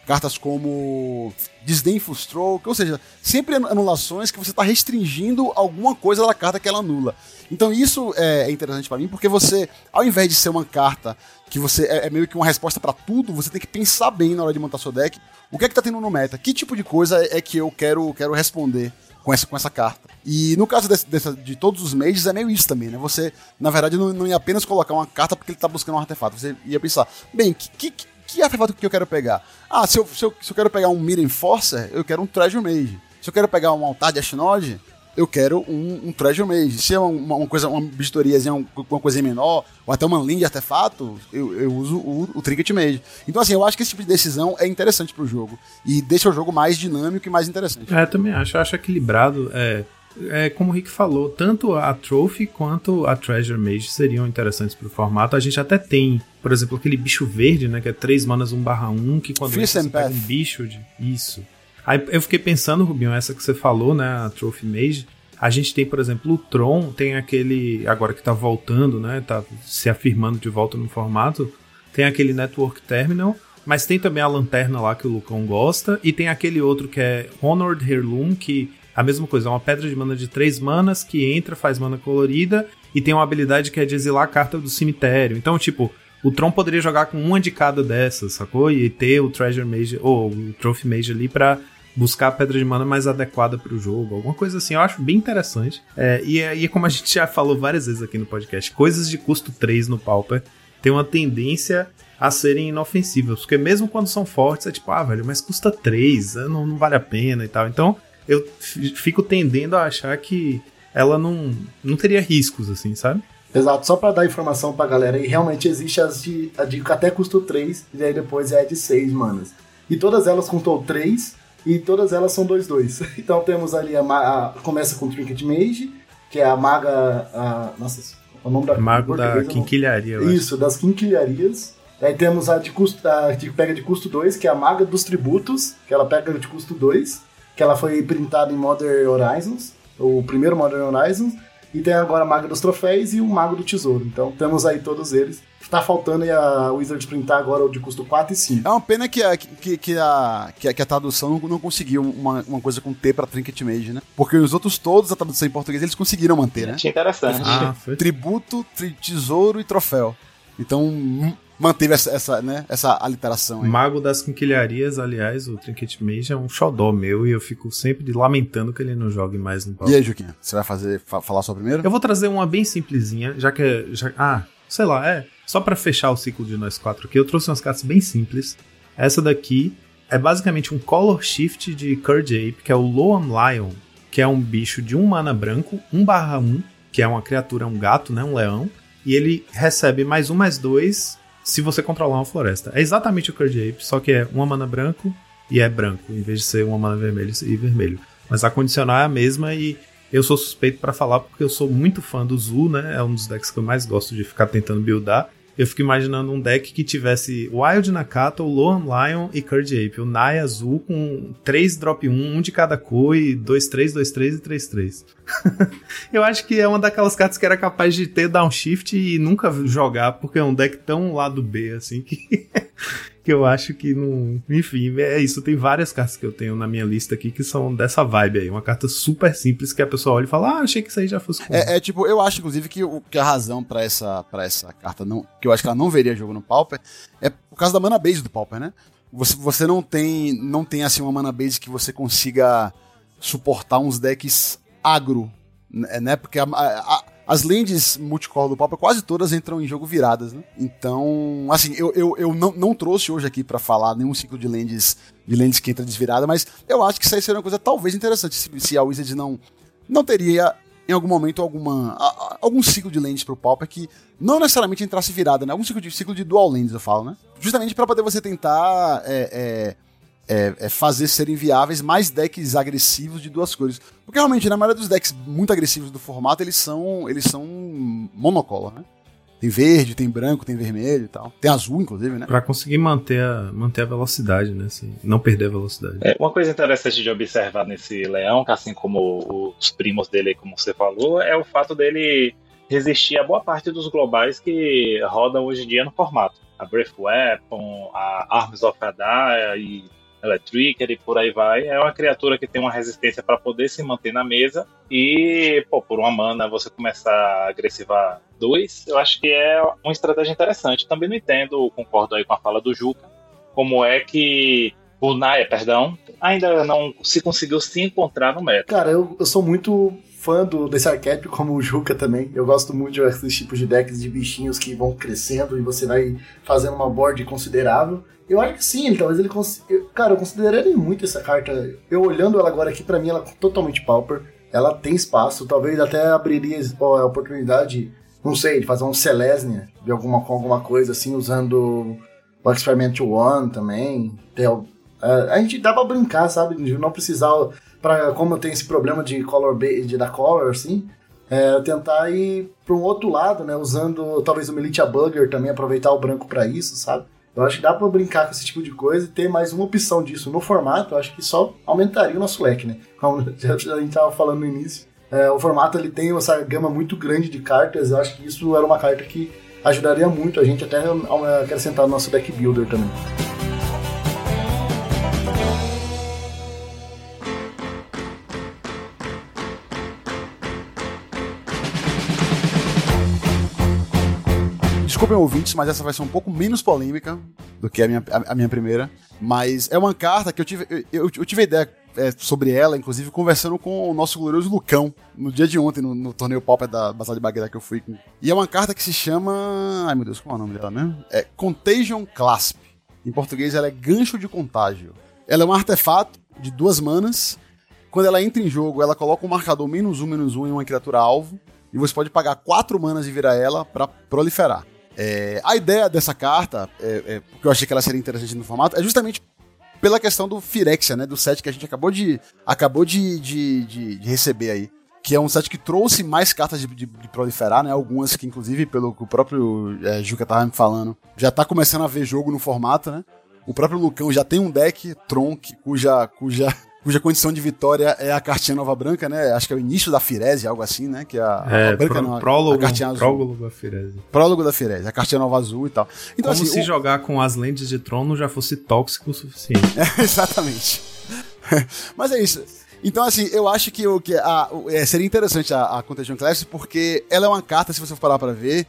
cartas como Disdainful Stroke, ou seja, sempre anulações que você está restringindo alguma coisa da carta que ela anula. Então isso é interessante para mim, porque você, ao invés de ser uma carta que você é, é meio que uma resposta para tudo, você tem que pensar bem na hora de montar seu deck. O que é que tá tendo no meta? Que tipo de coisa é que eu quero, quero responder com essa, com essa carta? E no caso desse, dessa, de todos os mages é meio isso também, né? Você, na verdade, não, não ia apenas colocar uma carta porque ele tá buscando um artefato. Você ia pensar, bem, que, que, que artefato que eu quero pegar? Ah, se eu, se eu, se eu quero pegar um Mirror Enforcer, eu quero um Treasure Mage. Se eu quero pegar um altar de Ashnod, eu quero um, um Treasure Mage. Se é uma, uma coisa, uma bijuteriazinha, uma coisa menor, ou até uma linha de artefato, eu, eu uso o, o Trinket Mage. Então, assim, eu acho que esse tipo de decisão é interessante pro jogo. E deixa o jogo mais dinâmico e mais interessante. É, também acho. Eu acho equilibrado. É, é, como o Rick falou, tanto a Trophy quanto a Treasure Mage seriam interessantes pro formato. A gente até tem, por exemplo, aquele bicho verde, né? Que é 3 manas 1 barra 1, que quando Fierce você pega um bicho de. Isso. Aí eu fiquei pensando, Rubinho, essa que você falou, né? A Trophy Mage. A gente tem, por exemplo, o Tron, tem aquele. Agora que tá voltando, né? Tá se afirmando de volta no formato. Tem aquele Network Terminal. Mas tem também a lanterna lá que o Lucão gosta. E tem aquele outro que é Honored Heirloom, que a mesma coisa, é uma pedra de mana de 3 manas que entra, faz mana colorida. E tem uma habilidade que é de exilar a carta do cemitério. Então, tipo, o Tron poderia jogar com uma de cada dessas, sacou? E ter o Treasure Mage, ou o Trophy Mage ali pra buscar a pedra de mana mais adequada pro jogo, alguma coisa assim. Eu acho bem interessante. É, e aí, como a gente já falou várias vezes aqui no podcast, coisas de custo 3 no Pauper tem uma tendência a serem inofensivas, porque mesmo quando são fortes, é tipo, ah, velho, mas custa 3, não, não vale a pena e tal. Então, eu fico tendendo a achar que ela não, não teria riscos, assim, sabe? Exato, só pra dar informação pra galera, e realmente existe as de, a de até custo 3, e aí depois é a de 6 manas. E todas elas contou 3, e todas elas são 2-2. Então temos ali a, a- Começa com Trinket Mage, que é a maga. A, nossa, o nome da Mago da não- quinquilharia, acho. Isso, das quinquilharias. Aí temos a de custo, a que pega de custo 2, que é a Maga dos Tributos, que ela pega de custo 2, que ela foi printada em Modern Horizons, o primeiro Modern Horizons, e tem agora a Maga dos Troféus e o Mago do Tesouro. Então temos aí todos eles. Tá faltando aí a Wizard printar agora o de custo 4 e 5. É uma pena que a, que, que a, que a, que a tradução não, não conseguiu uma, uma coisa com T pra Trinket Mage, né? Porque os outros todos, a tradução em português, eles conseguiram manter, né? Achei interessante. Ah, foi. Tributo, tri- tesouro e troféu. Então, hum, manteve essa, essa, né, essa aliteração aí. Mago das Quinquilharias, aliás, o Trinket Mage é um xodó meu e eu fico sempre lamentando que ele não jogue mais no palco. E aí, Juquinha, você vai fazer, fa- falar só primeiro? Eu vou trazer uma bem simplesinha, já que é. Já, ah, sei lá, é. Só pra fechar o ciclo de nós quatro aqui, eu trouxe umas cartas bem simples. Essa daqui é basicamente um Color Shift de Curd Ape, que é o Loam Lion, que é um bicho de 1 mana branco, 1 barra 1, que é uma criatura, um gato, né? Um leão. E ele recebe mais um, mais dois se você controlar uma floresta. É exatamente o Curd Ape, só que é uma mana branco e é branco, em vez de ser uma mana vermelho e vermelho. Mas a condicional é a mesma e eu sou suspeito pra falar porque eu sou muito fã do Zu, né? É um dos decks que eu mais gosto de ficar tentando buildar. Eu fico imaginando um deck que tivesse Wild Nakata, o Loam Lion e Curd Ape. O Nai azul com 3 drop 1, um de cada cor e 2-3, 2-3 e 3-3. eu acho que é uma daquelas cartas que era capaz de ter downshift e nunca jogar, porque é um deck tão lado B, assim, que, que eu acho que não. Enfim, é isso. Tem várias cartas que eu tenho na minha lista aqui que são dessa vibe aí. Uma carta super simples que a pessoa olha e fala: Ah, achei que isso aí já fosse. comum." É, é tipo, eu acho, inclusive, que, o, que a razão pra essa, pra essa carta, não, que eu acho que ela não veria jogo no Pauper, é por causa da mana base do Pauper, né? Você, você não tem, não tem assim uma mana base que você consiga suportar uns decks agro, né? né? Porque a- a- a- as lands multicolor do Pauper quase todas entram em jogo viradas, né? Então, assim, eu, eu, eu não, não trouxe hoje aqui pra falar nenhum ciclo de lands, de lands que entra desvirada, mas eu acho que isso aí seria uma coisa talvez interessante se, se a Wizards não, não teria em algum momento alguma a- algum ciclo de lands pro Pauper que não necessariamente entrasse virada, né? Algum ciclo de, ciclo de dual lands, eu falo, né? Justamente pra poder você tentar é, é, é, é fazer serem viáveis mais decks agressivos de duas cores. Porque realmente, na maioria dos decks muito agressivos do formato, eles são eles são monocolor, né? Tem verde, tem branco, tem vermelho e tal. Tem azul, inclusive, né? Pra conseguir manter a, manter a velocidade, né? Assim, não perder a velocidade. É, uma coisa interessante de observar nesse leão, que assim como os primos dele, como você falou, é o fato dele resistir a boa parte dos globais que rodam hoje em dia no formato. A Breath Weapon, a Arms of Adar e Electricker e por aí vai. É uma criatura que tem uma resistência para poder se manter na mesa. E, pô, por uma mana você começar a agressivar dois, eu acho que é uma estratégia interessante. Também não entendo, concordo aí com a fala do Juca, como é que o Naya, perdão, ainda não se conseguiu se encontrar no meta. Cara, eu, eu sou muito fã do, desse arquétipo, como o Juca também. Eu gosto muito desses tipos de decks de bichinhos que vão crescendo e você vai fazendo uma board considerável. Eu acho que sim, talvez ele. cons- eu- Cara, eu consideraria muito essa carta. Eu olhando ela agora aqui, pra mim, ela é totalmente pauper. Ela tem espaço, talvez até abriria ó, a oportunidade, não sei, de fazer um Celestia de alguma, com alguma coisa assim, usando o Experiment One também. Tem, é, a gente dá pra brincar, sabe? De não precisar, pra, como eu tenho esse problema de color de da color, assim, é, tentar ir pra um outro lado, né? Usando talvez o Militia Bugger também, aproveitar o branco pra isso, sabe? Eu acho que dá pra brincar com esse tipo de coisa e ter mais uma opção disso no formato. Eu acho que só aumentaria o nosso leque, né? Como a gente tava falando no início. É, o formato ele tem essa gama muito grande de cartas. Eu acho que isso era uma carta que ajudaria muito a gente até a acrescentar no nosso deck builder também. Desculpem ouvintes, mas essa vai ser um pouco menos polêmica do que a minha, a, a minha primeira. Mas é uma carta que eu tive, eu, eu- eu tive a ideia é, sobre ela, inclusive conversando com o nosso glorioso Lucão no dia de ontem, no, no torneio Pauper da Batalha de Bagdá que eu fui. E é uma carta que se chama. Ai meu Deus, qual é o nome dela mesmo? É Contagion Clasp. Em português ela é gancho de contágio. Ela é um artefato de duas manas. Quando ela entra em jogo, ela coloca um marcador menos um, menos um em uma criatura alvo. E você pode pagar quatro manas e virar ela pra proliferar. É, a ideia dessa carta, é, é, porque eu achei que ela seria interessante no formato, é justamente pela questão do Firexia, né? Do set que a gente acabou de, acabou de, de, de- de receber aí. Que é um set que trouxe mais cartas de, de- de proliferar, né? Algumas que, inclusive, pelo que o próprio é, Juca tava me falando, já tá começando a ver jogo no formato, né? O próprio Lucão já tem um deck Tronk, cuja, cuja, cuja condição de vitória é a cartinha nova branca, né? Acho que é o início da Firese, algo assim, né? Que é a, É, a branca, pró- não, prólogo, a cartinha azul. prólogo da Firese. Prólogo da Firese, a cartinha nova azul e tal. Então, Como assim, se o- jogar com as lentes de trono já fosse tóxico o suficiente. Exatamente. Mas é isso. Então, assim, eu acho que, o, que a, é, seria interessante a, a Contagion Class, porque ela é uma carta, se você for parar pra ver,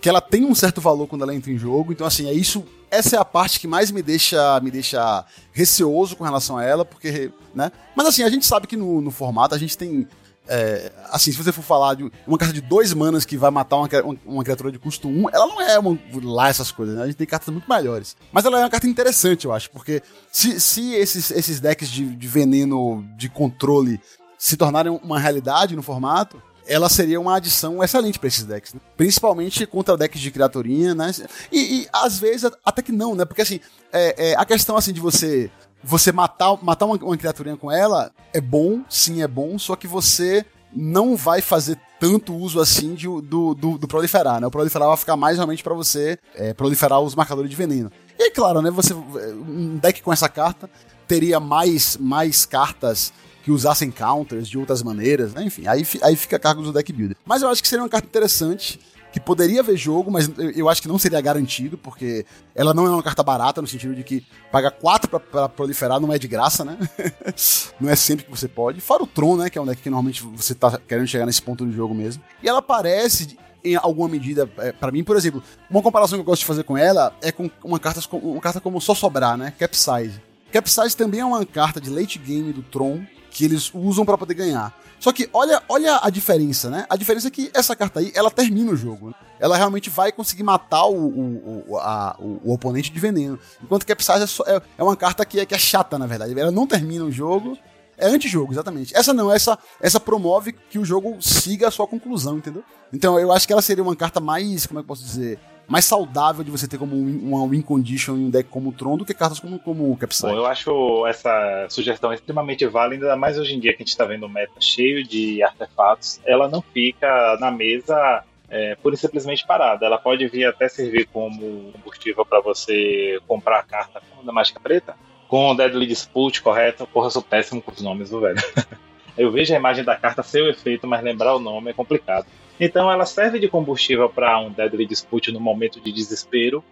que ela tem um certo valor quando ela entra em jogo. Então, assim, é isso. Essa é a parte que mais me deixa, me deixa receoso com relação a ela, porque, né? Mas, assim, a gente sabe que no, no formato a gente tem. é, assim, se você for falar de uma carta de dois manas que vai matar uma, uma, criatura de custo 1, ela não é uma, lá essas coisas, né? A gente tem cartas muito melhores. Mas ela é uma carta interessante, eu acho, porque se, se esses, esses decks de, de veneno de controle se tornarem uma realidade no formato, ela seria uma adição excelente pra esses decks, né? principalmente contra decks de criaturinha, né? E, e, às vezes até que não, né? Porque assim, é, é, a questão assim de você você matar, matar uma, uma criaturinha com ela é bom, sim é bom, só que você não vai fazer tanto uso assim de, do, do, do proliferar, né? O proliferar vai ficar mais realmente pra você é, proliferar os marcadores de veneno. E aí, claro, né? Você um deck com essa carta teria mais mais cartas que usassem counters de outras maneiras, né? enfim, aí, aí fica a cargo do deck builder. Mas eu acho que seria uma carta interessante, que poderia ver jogo, mas eu, acho que não seria garantido, porque ela não é uma carta barata, no sentido de que pagar 4 pra, pra proliferar não é de graça, né? não é sempre que você pode. Fora o Tron, né? Que é um deck que normalmente você tá querendo chegar nesse ponto do jogo mesmo. E ela parece em alguma medida, é, pra mim, por exemplo, uma comparação que eu gosto de fazer com ela é com uma carta, uma carta como Só Sobrar, né? Capsize. Capsize também é uma carta de late game do Tron que eles usam pra poder ganhar. Só que olha, olha a diferença, né? A diferença é que essa carta aí, ela termina o jogo. né? Ela realmente vai conseguir matar o, o, o, a- o- oponente de veneno. Enquanto que Capsize é, só- é, é uma carta que é, que é chata, na verdade. Ela não termina o jogo, é antijogo, exatamente. Essa não, essa, essa promove que o jogo siga a sua conclusão, entendeu? Então eu acho que ela seria uma carta mais, como é que eu posso dizer, mais saudável de você ter como um- uma win condition em um deck como o Tron do que cartas como, como o Capsize. Bom, eu acho essa sugestão extremamente válida, ainda mais hoje em dia que a gente está vendo um meta cheio de artefatos. Ela não fica na mesa é, pura e simplesmente parada. Ela pode vir até servir como combustível para você comprar a carta da Mágica Preta com o Deadly Dispute, correto? Porra, eu sou péssimo com os nomes, do velho. Eu vejo a imagem da carta, seu efeito, mas lembrar o nome é complicado. Então ela serve de combustível para um Deadly Dispute no momento de desespero.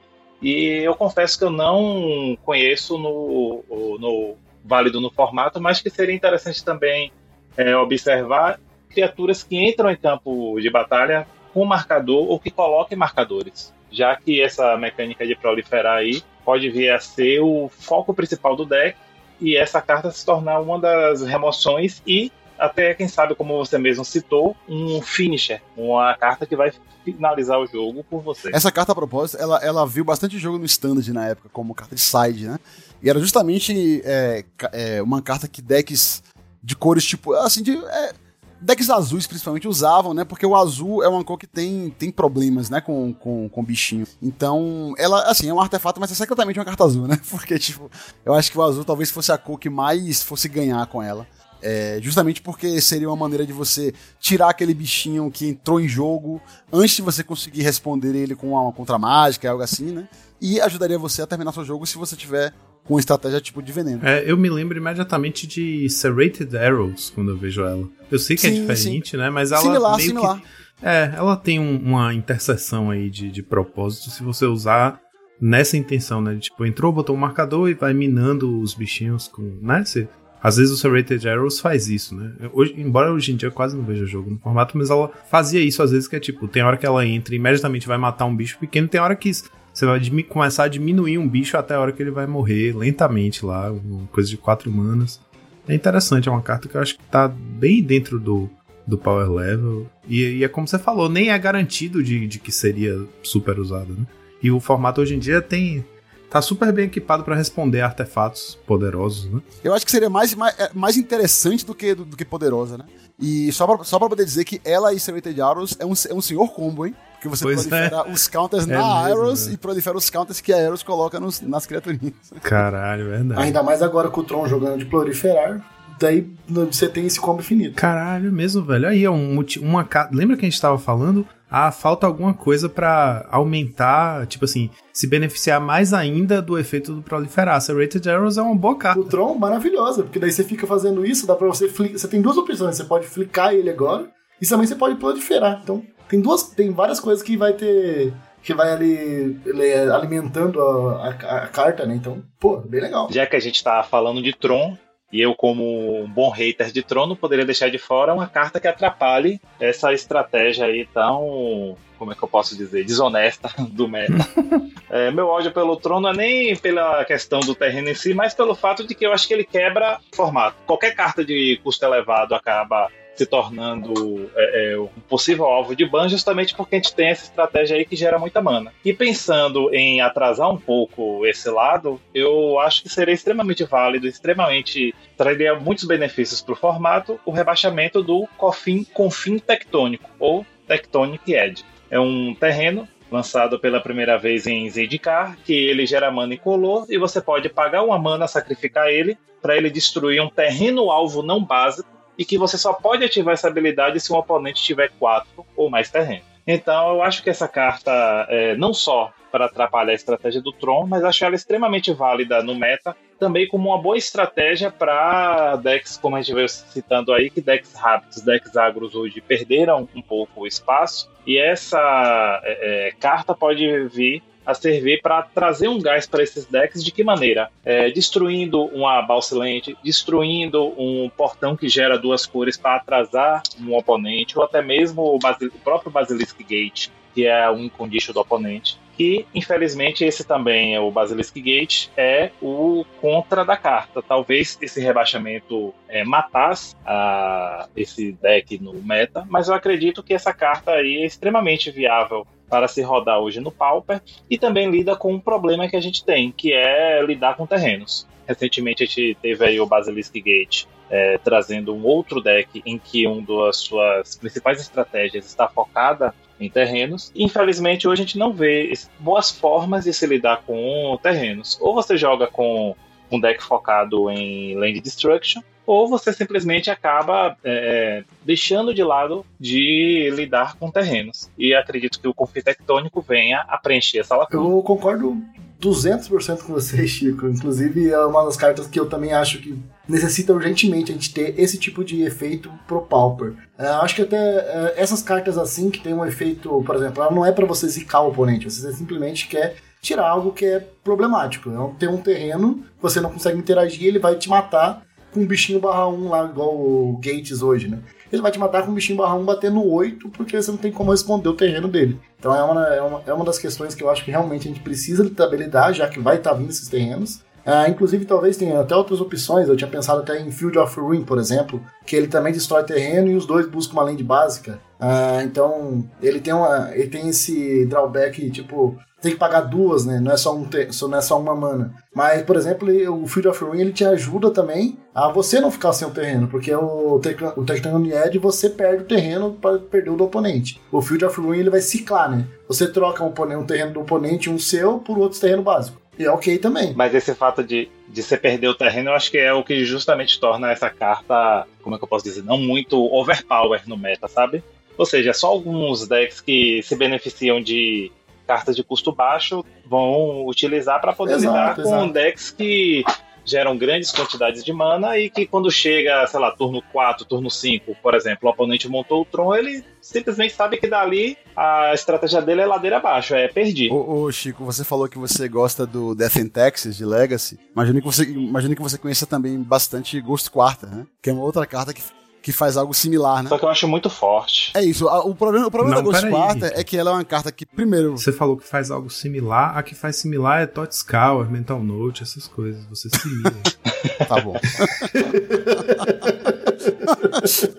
E eu confesso que eu não conheço no, no válido no formato, mas que seria interessante também é, observar criaturas que entram em campo de batalha com marcador ou que coloquem marcadores, já que essa mecânica de proliferar aí pode vir a ser o foco principal do deck e essa carta se tornar uma das remoções e até, quem sabe, como você mesmo citou, um finisher, uma carta que vai finalizar o jogo por você. Essa carta, a propósito, ela, ela viu bastante jogo no Standard na época, como carta de side, né? E era justamente é, é, uma carta que decks de cores tipo. Assim, de. É, decks azuis principalmente usavam, né? Porque o azul é uma cor que tem, tem problemas, né? Com, com, com bichinho. Então, ela, assim, é um artefato, mas é secretamente uma carta azul, né? Porque, tipo, eu acho que o azul talvez fosse a cor que mais fosse ganhar com ela. É, justamente porque seria uma maneira de você tirar aquele bichinho que entrou em jogo antes de você conseguir responder ele com uma contra-mágica, algo assim, né? E ajudaria você a terminar seu jogo se você tiver com estratégia tipo de veneno. É, eu me lembro imediatamente de Serrated Arrows quando eu vejo ela. Eu sei que é Sim, diferente, né? Mas ela Similar, meio similar. que. É, ela tem um- uma interseção aí de, de propósito se você usar nessa intenção, né? Tipo, entrou, botou um marcador e vai minando os bichinhos com. né? Você- às vezes o Serrated Arrows faz isso, né? Hoje, embora hoje em dia eu quase não veja jogo no formato, mas ela fazia isso às vezes, que é tipo, tem hora que ela entra e imediatamente vai matar um bicho pequeno, tem hora que você vai começar a diminuir um bicho até a hora que ele vai morrer lentamente lá, uma coisa de quatro manas. É interessante, é uma carta que eu acho que tá bem dentro do, do power level. E, e é como você falou, nem é garantido de, de que seria super usado, né? E o formato hoje em dia tem. Tá super bem equipado para responder a artefatos poderosos, né? Eu acho que seria mais, mais, é, mais interessante do que, do, do que poderosa, né? E só pra, só pra poder dizer que ela e Serrated Arrows é um, é um senhor combo, hein? Porque você Pois prolifera os counters É na mesmo, Arrows né? e prolifera os counters que a Arrows coloca nos- nas criaturinhas. Caralho, é verdade. Ainda mais agora com o Tron jogando de proliferar, daí você tem esse combo infinito. Caralho, mesmo, velho. Aí é um, uma. ca- Lembra que a gente tava falando? Ah, falta alguma coisa pra aumentar, tipo assim, se beneficiar mais ainda do efeito do proliferar. Serrated Arrows é uma boa carta. O Tron, maravilhosa, porque daí você fica fazendo isso, dá pra você Você tem duas opções, você pode flicar ele agora, e também você pode proliferar. Então, tem duas. Tem várias coisas que vai ter. Que vai ali ele- alimentando a, a- a carta, né? Então, pô, bem legal. Já que a gente tá falando de Tron, e eu, como um bom hater de Tron, não poderia deixar de fora uma carta que atrapalhe essa estratégia aí tão. Como é que eu posso dizer? Desonesta do meta. É, meu ódio pelo Tron não é nem pela questão do terreno em si, mas pelo fato de que eu acho que ele quebra formato. Qualquer carta de custo elevado acaba se tornando é, é, um possível alvo de ban justamente porque a gente tem essa estratégia aí que gera muita mana. E pensando em atrasar um pouco esse lado, eu acho que seria extremamente válido, extremamente traria muitos benefícios para o formato o rebaixamento do confim, confim tectônico ou Tectonic Edge. É um terreno lançado pela primeira vez em Zendikar, que ele gera mana incolor e você pode pagar uma mana, sacrificar ele para ele destruir um terreno alvo não básico e que você só pode ativar essa habilidade se um oponente tiver quatro ou mais terrenos. Então eu acho que essa carta, é, não só para atrapalhar a estratégia do Tron, mas acho ela extremamente válida no meta, também como uma boa estratégia para decks, como a gente veio citando aí, que decks rápidos, decks agros hoje perderam um pouco o espaço, e essa é, é, carta pode vir a servir para trazer um gás para esses decks de que maneira? É, destruindo uma balsilente, destruindo um portão que gera duas cores para atrasar um oponente, ou até mesmo o, o próprio Basilisk Gate, que é um condition do oponente. E, infelizmente, esse também é o Basilisk Gate, é o contra da carta. Talvez esse rebaixamento é, matasse a- esse deck no meta, mas eu acredito que essa carta aí é extremamente viável para se rodar hoje no Pauper e também lida com um problema que a gente tem, que é lidar com terrenos. Recentemente a gente teve aí o Basilisk Gate é, trazendo um outro deck em que uma das suas principais estratégias está focada em terrenos. Infelizmente hoje a gente não vê boas formas de se lidar com terrenos. Ou você joga com um deck focado em Land Destruction, ou você simplesmente acaba é, deixando de lado de lidar com terrenos. E acredito que o conflito tectônico venha a preencher essa lacuna. Eu concordo 200% com você, Chico. Inclusive, é uma das cartas que eu também acho que necessita urgentemente a gente ter esse tipo de efeito pro Pauper. É, acho que até é, essas cartas assim, que tem um efeito, por exemplo, ela não é para você zicar o oponente, você simplesmente quer tirar algo que é problemático. Tem um terreno, você não consegue interagir, ele vai te matar com um bichinho barra 1 lá, igual o Gates hoje, né? Ele vai te matar com um bichinho barra 1 batendo 8, porque você não tem como responder o terreno dele. Então é uma, é uma, é uma das questões que eu acho que realmente a gente precisa de habilidade, já que vai estar vindo esses terrenos. Ah, inclusive, talvez tenha até outras opções. Eu tinha pensado até em Field of Ruin, por exemplo, que ele também destrói terreno e os dois buscam uma land básica. Ah, então, ele tem, uma, ele tem esse drawback, tipo, tem que pagar duas, né? Não é só, um te- não é só uma mana. Mas, por exemplo, o Field of Ruin ele te ajuda também a você não ficar sem o terreno, porque o, Tec- o Tectoniad você perde o terreno para perder o do oponente. O Field of Ruin ele vai ciclar, né? Você troca um, um terreno do oponente, um seu, por outro terreno básico. E é ok também. Mas esse fato de, de você perder o terreno, eu acho que é o que justamente torna essa carta, como é que eu posso dizer, não muito overpower no meta, sabe? Ou seja, só alguns decks que se beneficiam de cartas de custo baixo vão utilizar para poder Exato, lidar com exato. decks que geram grandes quantidades de mana e que quando chega, sei lá, turno 4, turno 5, por exemplo, o oponente montou o Tron, ele simplesmente sabe que dali a estratégia dele é ladeira abaixo, é perdi. Ô, ô, Chico, você falou que você gosta do Death and Taxes de Legacy. Imagino que você, imagino que você conheça também bastante Ghost Quarta, né? Que é uma outra carta que, que faz algo similar, né? Só que eu acho muito forte. É isso. O problema, o problema Não, da Ghost Rick. é que ela é uma carta que, primeiro, Você falou que faz algo similar. A que faz similar é Tot Scour, Mental Note, essas coisas. Você se liga. Tá bom.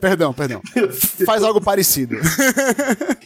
perdão, perdão. Faz algo parecido.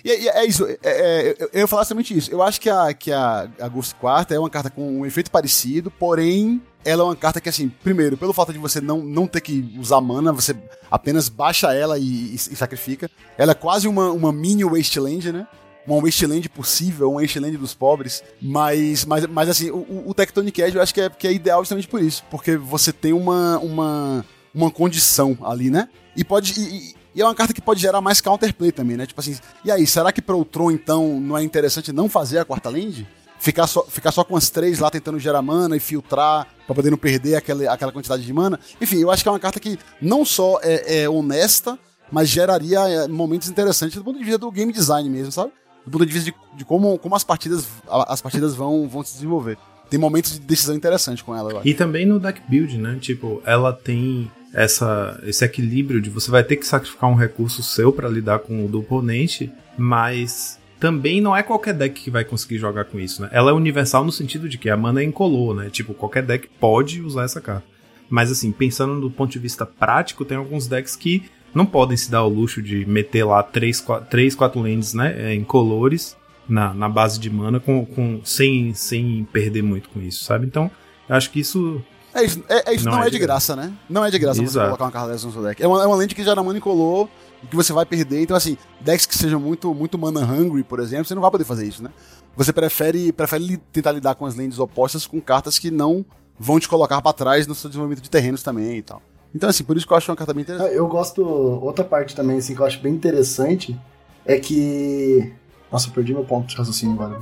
e, e é isso. é- é, eu, eu ia falar somente isso. Eu acho que a, que a, a Ghost Quarta é uma carta com um efeito parecido, porém. Ela é uma carta que, assim, primeiro, pelo fato de você não, não ter que usar mana, você apenas baixa ela e, e- e sacrifica. Ela é quase uma, uma mini Wasteland, né? uma Wasteland possível, uma Wasteland dos pobres, mas, mas, mas assim, o, o- Tectonic Edge eu acho que é, que é ideal justamente por isso, porque você tem uma, uma, uma condição ali, né? E pode. E- e é uma carta que pode gerar mais counterplay também, né? Tipo assim, e aí, será que pro Tron, então, não é interessante não fazer a quarta land? Ficar só, ficar só com as três lá tentando gerar mana e filtrar pra poder não perder aquela, aquela quantidade de mana. Enfim, eu acho que é uma carta que não só é, é honesta, mas geraria é, momentos interessantes do ponto de vista do game design mesmo, sabe? Do ponto de vista de, de como, como as partidas, as partidas vão, vão se desenvolver. Tem momentos de decisão interessante com ela, eu acho. E também no deck build, né? Tipo, ela tem essa, esse equilíbrio de você vai ter que sacrificar um recurso seu pra lidar com o do oponente, mas também não é qualquer deck que vai conseguir jogar com isso, né? Ela é universal no sentido de que a mana é incolor, né? Tipo, qualquer deck pode usar essa carta. Mas assim, pensando do ponto de vista prático, tem alguns decks que não podem se dar ao luxo de meter lá 3, 4, 3, 4 lands, né? é, Incolores na, na base de mana com, com, sem, sem perder muito com isso, sabe? Então, acho que isso É isso, é, é isso não, Não é, é de de graça, né? Não é de graça você Exato. colocar uma carta dessa no seu deck. É uma, é uma lente que gera mana incolor, que você vai perder. Então, assim, decks que sejam muito, muito mana hungry, por exemplo, você não vai poder fazer isso, né? Você prefere, prefere tentar lidar com as lentes opostas com cartas que não vão te colocar pra trás no seu desenvolvimento de terrenos também e tal. Então, assim, por isso que eu acho uma carta bem interessante. Ah, Eu gosto. Outra parte também, assim, que eu acho bem interessante é que. Nossa, eu perdi meu ponto de raciocínio agora.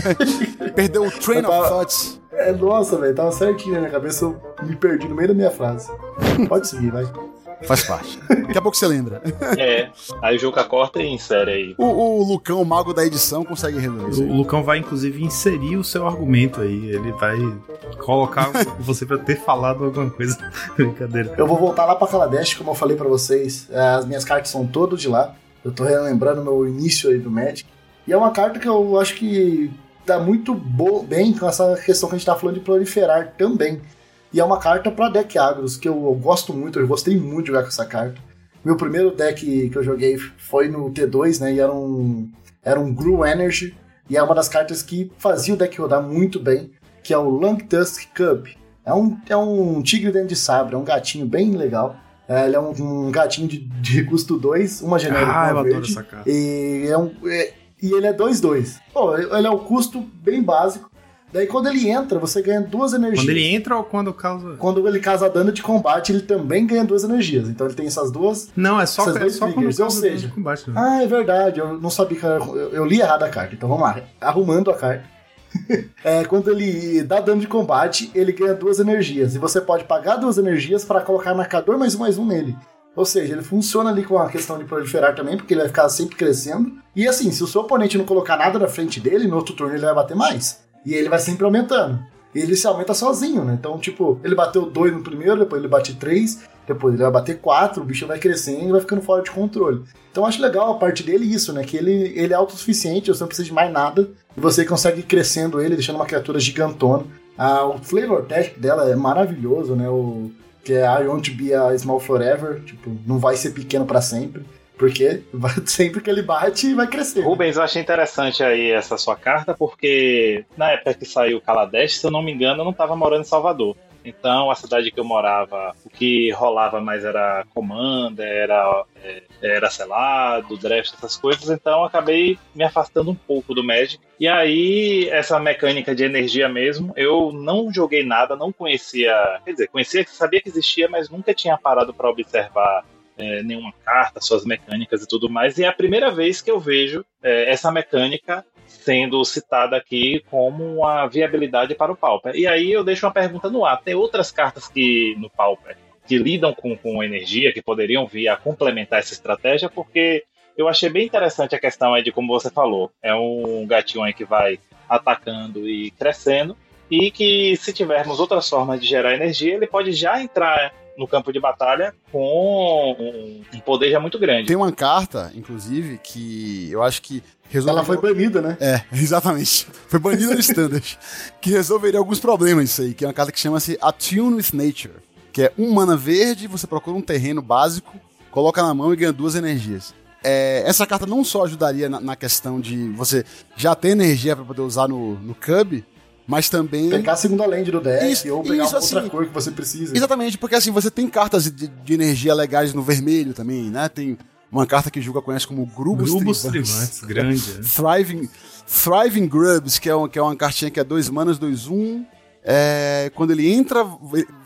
Perdeu o Train tava- of Thoughts. É, nossa, velho, tava certinho na minha cabeça, eu me perdi no meio da minha frase. Pode seguir, vai. Faz parte. Daqui a pouco você lembra. É, aí o Juca corta e insere aí. O, o Lucão, o mago da edição, consegue resolver isso. O. Lucão vai, inclusive, inserir o seu argumento aí. Ele vai colocar você pra ter falado alguma coisa. Brincadeira. Eu vou voltar lá pra Kaladesh, como eu falei pra vocês. As minhas cartas são todas de lá. Eu tô relembrando meu início aí do Magic. E é uma carta que eu acho que dá muito bem com essa questão que a gente tá falando de proliferar também. E é uma carta pra deck agros, que eu, eu gosto muito, eu gostei muito de jogar com essa carta. Meu primeiro deck que eu joguei foi no T2, né? E era um, era um Gru Energy. E é uma das cartas que fazia o deck rodar muito bem, que é o Long Tusk Cub. É um, é um tigre dentro de sabre, é um gatinho bem legal. É, ele é um, um gatinho de, de custo 2, uma genérica Ah, eu uma adoro verde. essa carta. E, é um, é- e ele é 2-2. Pô, ele é um custo bem básico. Daí quando ele entra, você ganha duas energias. Quando ele entra ou quando causa. Quando ele causa dano de combate, ele também ganha duas energias. Então ele tem essas duas. Não, é só, Essas é só quando triggers, ou seja- de combate. né? Ah, é verdade. Eu não sabia que era, eu, eu li errado a carta. Então vamos lá. Arrumando a carta. É, quando ele dá dano de combate, ele ganha duas energias. E você pode pagar duas energias para colocar marcador mais um mais um nele. Ou seja, ele funciona ali com a questão de proliferar também, porque ele vai ficar sempre crescendo. E assim, se o seu oponente não colocar nada na frente dele, no outro turno ele vai bater mais. E ele vai sempre aumentando. E ele se aumenta sozinho, né? Então, tipo, ele bateu 2 no primeiro, depois ele bate 3, depois ele vai bater 4, o bicho vai crescendo e vai ficando fora de controle. Então acho legal a parte dele isso, né? Que ele, ele é autossuficiente, você não precisa de mais nada. E você consegue ir crescendo ele, deixando uma criatura gigantona. Ah, o flavor test dela é maravilhoso, né? O, que é I want to be a small forever. Tipo, não vai ser pequeno pra sempre. Porque sempre que ele bate, vai crescer. Rubens, eu achei interessante aí essa sua carta, porque na época que saiu o Kaladesh, se eu não me engano, eu não estava morando em Salvador. Então, a cidade que eu morava, o que rolava mais era comanda, era, é, era selado, draft, essas coisas. Então, acabei me afastando um pouco do Magic. E aí, essa mecânica de energia mesmo, eu não joguei nada, não conhecia. Quer dizer, conhecia, sabia que existia, mas nunca tinha parado para observar é, nenhuma carta, suas mecânicas e tudo mais. E é a primeira vez que eu vejo é, essa mecânica sendo citada aqui como uma viabilidade para o Pauper. E aí eu deixo uma pergunta no ar. Tem outras cartas que no Pauper que lidam com, com energia, que poderiam vir a complementar essa estratégia, porque eu achei bem interessante a questão aí de como você falou. É um gatinho aí que vai atacando e crescendo, e que se tivermos outras formas de gerar energia, ele pode já entrar no campo de batalha com um, poder já muito grande. Tem uma carta, inclusive, que eu acho que resolve. Ela foi banida, né? É, exatamente. Foi banida no Standard. que resolveria alguns problemas isso aí, que é uma carta que chama-se Attune with Nature. Que é um mana verde, você procura um terreno básico, coloca na mão e ganha duas energias. É, essa carta não só ajudaria na, na questão de você já ter energia para poder usar no, no Cub, mas também. Pegar a segunda land do deck Isso, ou pegar isso, uma outra assim, cor que você precisa. Exatamente, porque assim, você tem cartas de, de energia legais no vermelho também, né? Tem uma carta que Juga conhece como Grubos, Grubos Trivantes. Trivantes, grande. é. Thriving, Thriving Grubs, que é, um, que é uma cartinha que é 2 manas, 2 1. Um. É, quando ele entra.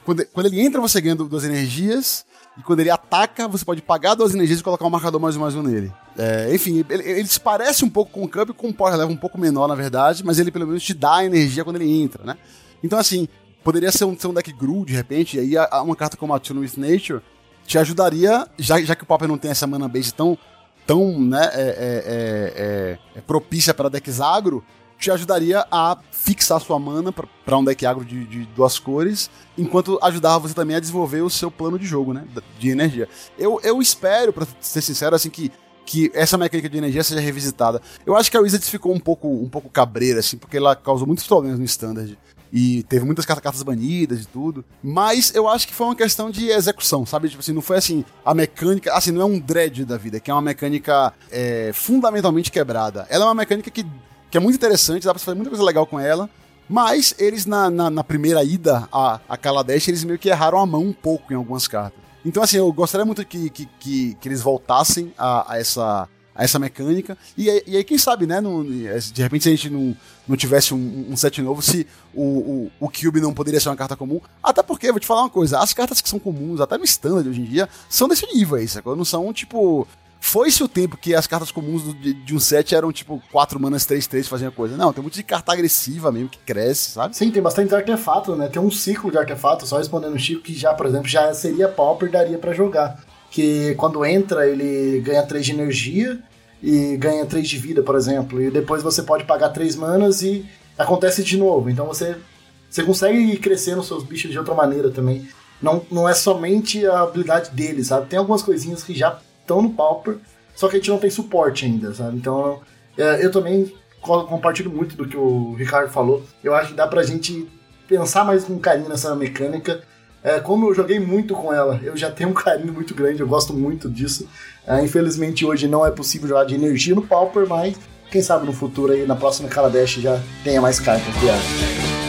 Quando, quando ele entra, você ganha duas energias. E quando ele ataca, você pode pagar duas energias e colocar um marcador mais um mais um nele. É, enfim, ele, ele se parece um pouco com o Cub, com um power level um pouco menor, na verdade, mas ele pelo menos te dá energia quando ele entra, né? Então, assim, poderia ser um, ser um deck Gru, de repente, e aí a- a- uma carta como a Tune with Nature te ajudaria, já, já que o Pauper não tem essa mana base tão, tão né, é, é, é, é, é propícia para decks agro, te ajudaria a fixar sua mana para um deck agro de, de duas cores, enquanto ajudava você também a desenvolver o seu plano de jogo, né, de energia. Eu, eu espero, para ser sincero, assim, que que essa mecânica de energia seja revisitada. Eu acho que a Wizards ficou um pouco, um pouco cabreira, assim, porque ela causou muitos problemas no Standard. E teve muitas carta- cartas banidas e tudo. Mas eu acho que foi uma questão de execução, sabe? Tipo assim, não foi assim, a mecânica. Assim, não é um dread da vida, que é uma mecânica é, fundamentalmente quebrada. Ela é uma mecânica que, que é muito interessante, dá pra fazer muita coisa legal com ela. Mas eles, na, na, na primeira ida a, a Kaladesh, eles meio que erraram a mão um pouco em algumas cartas. Então, assim, eu gostaria muito que, que, que, que eles voltassem a, a essa a essa mecânica. E, e aí, quem sabe, né? não- de repente, se a gente não, não tivesse um, um set novo, se o, o, o Cube não poderia ser uma carta comum. Até porque, vou te falar uma coisa, as cartas que são comuns, até no standard hoje em dia, são desse nível aí, sacou? Não são, tipo. Foi-se o tempo que as cartas comuns de, de um set eram, tipo, 4 manas, 3, 3 fazendo coisa. Não, tem muito de carta agressiva mesmo que cresce, sabe? Sim, tem bastante artefato, né? Tem um ciclo de artefato, só respondendo o Chico, que já, por exemplo, já seria pauper, daria pra jogar. Que quando entra, ele ganha 3 de energia e ganha 3 de vida, por exemplo. E depois você pode pagar 3 manas e acontece de novo. Então você, você consegue ir crescendo os seus bichos de outra maneira também. Não, não é somente a habilidade dele, sabe? Tem algumas coisinhas que já estão no pauper, só que a gente não tem suporte ainda, sabe? Então é, eu também co- compartilho muito do que o Ricardo falou. Eu acho que dá pra gente pensar mais com carinho nessa mecânica. É, como eu joguei muito com ela, eu já tenho um carinho muito grande, eu gosto muito disso. É, infelizmente hoje não é possível jogar de energia no Pauper, mas quem sabe no futuro aí, na próxima Kaladesh já tenha mais cartas criadas.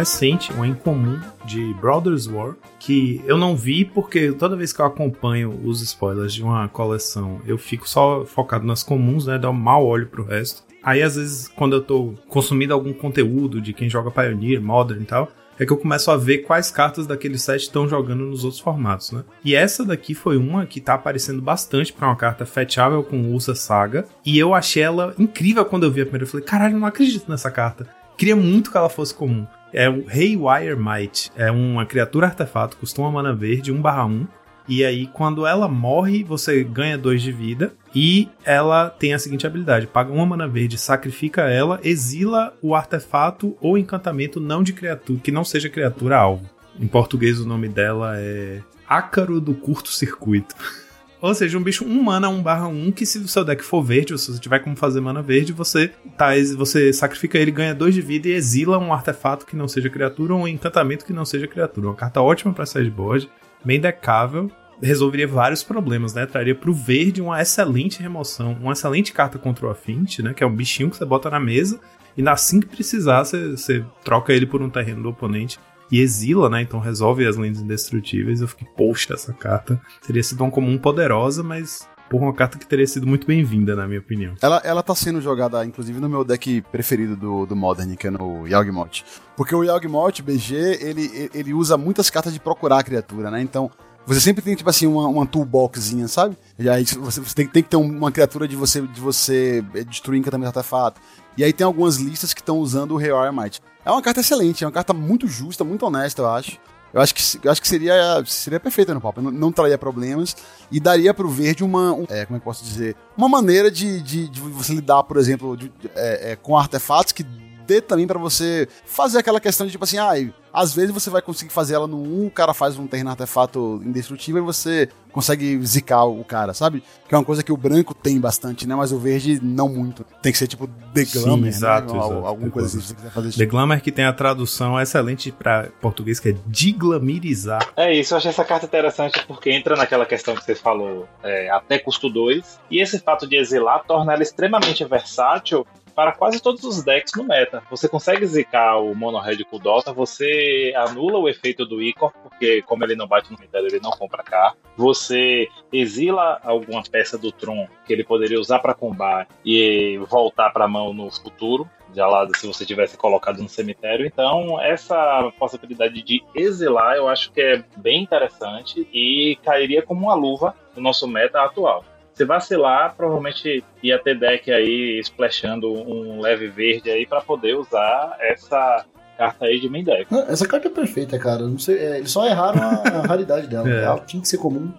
Recente, uma incomum de Brothers War, que eu não vi porque toda vez que eu acompanho os spoilers de uma coleção, eu fico só focado nas comuns, né? Dá um mau olho pro resto. Aí às vezes, quando eu tô consumindo algum conteúdo de quem joga Pioneer, Modern e tal, é que eu começo a ver quais cartas daquele set estão jogando nos outros formatos, né? E essa daqui foi uma que tá aparecendo bastante pra uma carta fetchável com Ursa Saga, e eu achei ela incrível quando eu vi a primeira. Eu falei, caralho, eu não acredito nessa carta Queria muito que ela fosse comum. É o Haywire Might. É uma criatura artefato, custa uma mana verde, 1/1. E aí, quando ela morre, você ganha 2 de vida. E ela tem a seguinte habilidade: paga uma mana verde, sacrifica ela, exila o artefato ou encantamento não de criatura, que não seja criatura alvo. Em português, o nome dela é Ácaro do Curto Circuito. Ou seja, um bicho 1 mana 1 barra 1, que se o seu deck for verde, ou se você tiver como fazer mana verde, você, tá, você sacrifica ele, ganha 2 de vida e exila um artefato que não seja criatura ou um encantamento que não seja criatura. Uma carta ótima pra sideboard, bem decável, resolveria vários problemas, né? Traria pro verde uma excelente remoção, uma excelente carta contra o Affinity, né? Que é um bichinho que você bota na mesa e assim que precisar, você, você troca ele por um terreno do oponente e exila, né? Então resolve as lentes indestrutíveis. Eu fiquei, poxa, essa carta teria sido uma comum poderosa, mas por uma carta que teria sido muito bem-vinda, na minha opinião. Ela, ela tá sendo jogada, inclusive, no meu deck preferido do, do Modern, que é no Yawgmoth. Porque o Yawgmoth, BG, ele, ele usa muitas cartas de procurar a criatura, né? Então, você sempre tem, tipo assim, uma, uma toolboxzinha, sabe? E aí você, você tem, tem, que ter uma criatura de você, de você destruir encantamento artefato. E aí tem algumas listas que estão usando o Rare Might. É uma carta excelente, é uma carta muito justa, muito honesta, eu acho. Eu acho que, eu acho que seria, seria perfeita no Pauper, não, não traria problemas e daria pro verde uma, um, é, como é que posso dizer, uma maneira de, de, de você lidar, por exemplo, de, é, é, com artefatos que dê também para você fazer aquela questão de tipo assim, ah, às vezes você vai conseguir fazer ela no 1, o cara faz um terreno artefato indestrutível e você consegue zicar o cara, sabe? Que é uma coisa que o branco tem bastante, né? Mas o verde não muito. Tem que ser tipo The Glamour, Sim, exato, né? exato. Alguma coisa assim, se você quiser fazer The Glamour que tem a tradução excelente para português que é diglamerizar. É isso, eu achei essa carta interessante porque entra naquela questão que você falou, é, até custo 2, e esse fato de exilar torna ela extremamente versátil para quase todos os decks no meta. Você consegue zicar o Mono Red com o Dota, você anula o efeito do Icor, porque como ele não bate no cemitério, ele não compra cá. Você exila alguma peça do Tron que ele poderia usar para combate e voltar para a mão no futuro. Já lá, se você tivesse colocado no cemitério. Então, essa possibilidade de exilar eu acho que é bem interessante e cairia como uma luva no nosso meta atual. Se vacilar, provavelmente ia ter deck aí splashando um leve verde aí para poder usar essa carta aí de main deck. Não, Essa carta é perfeita, cara. Não sei, é, eles só erraram a, a raridade dela. É. Ela tinha que ser comum.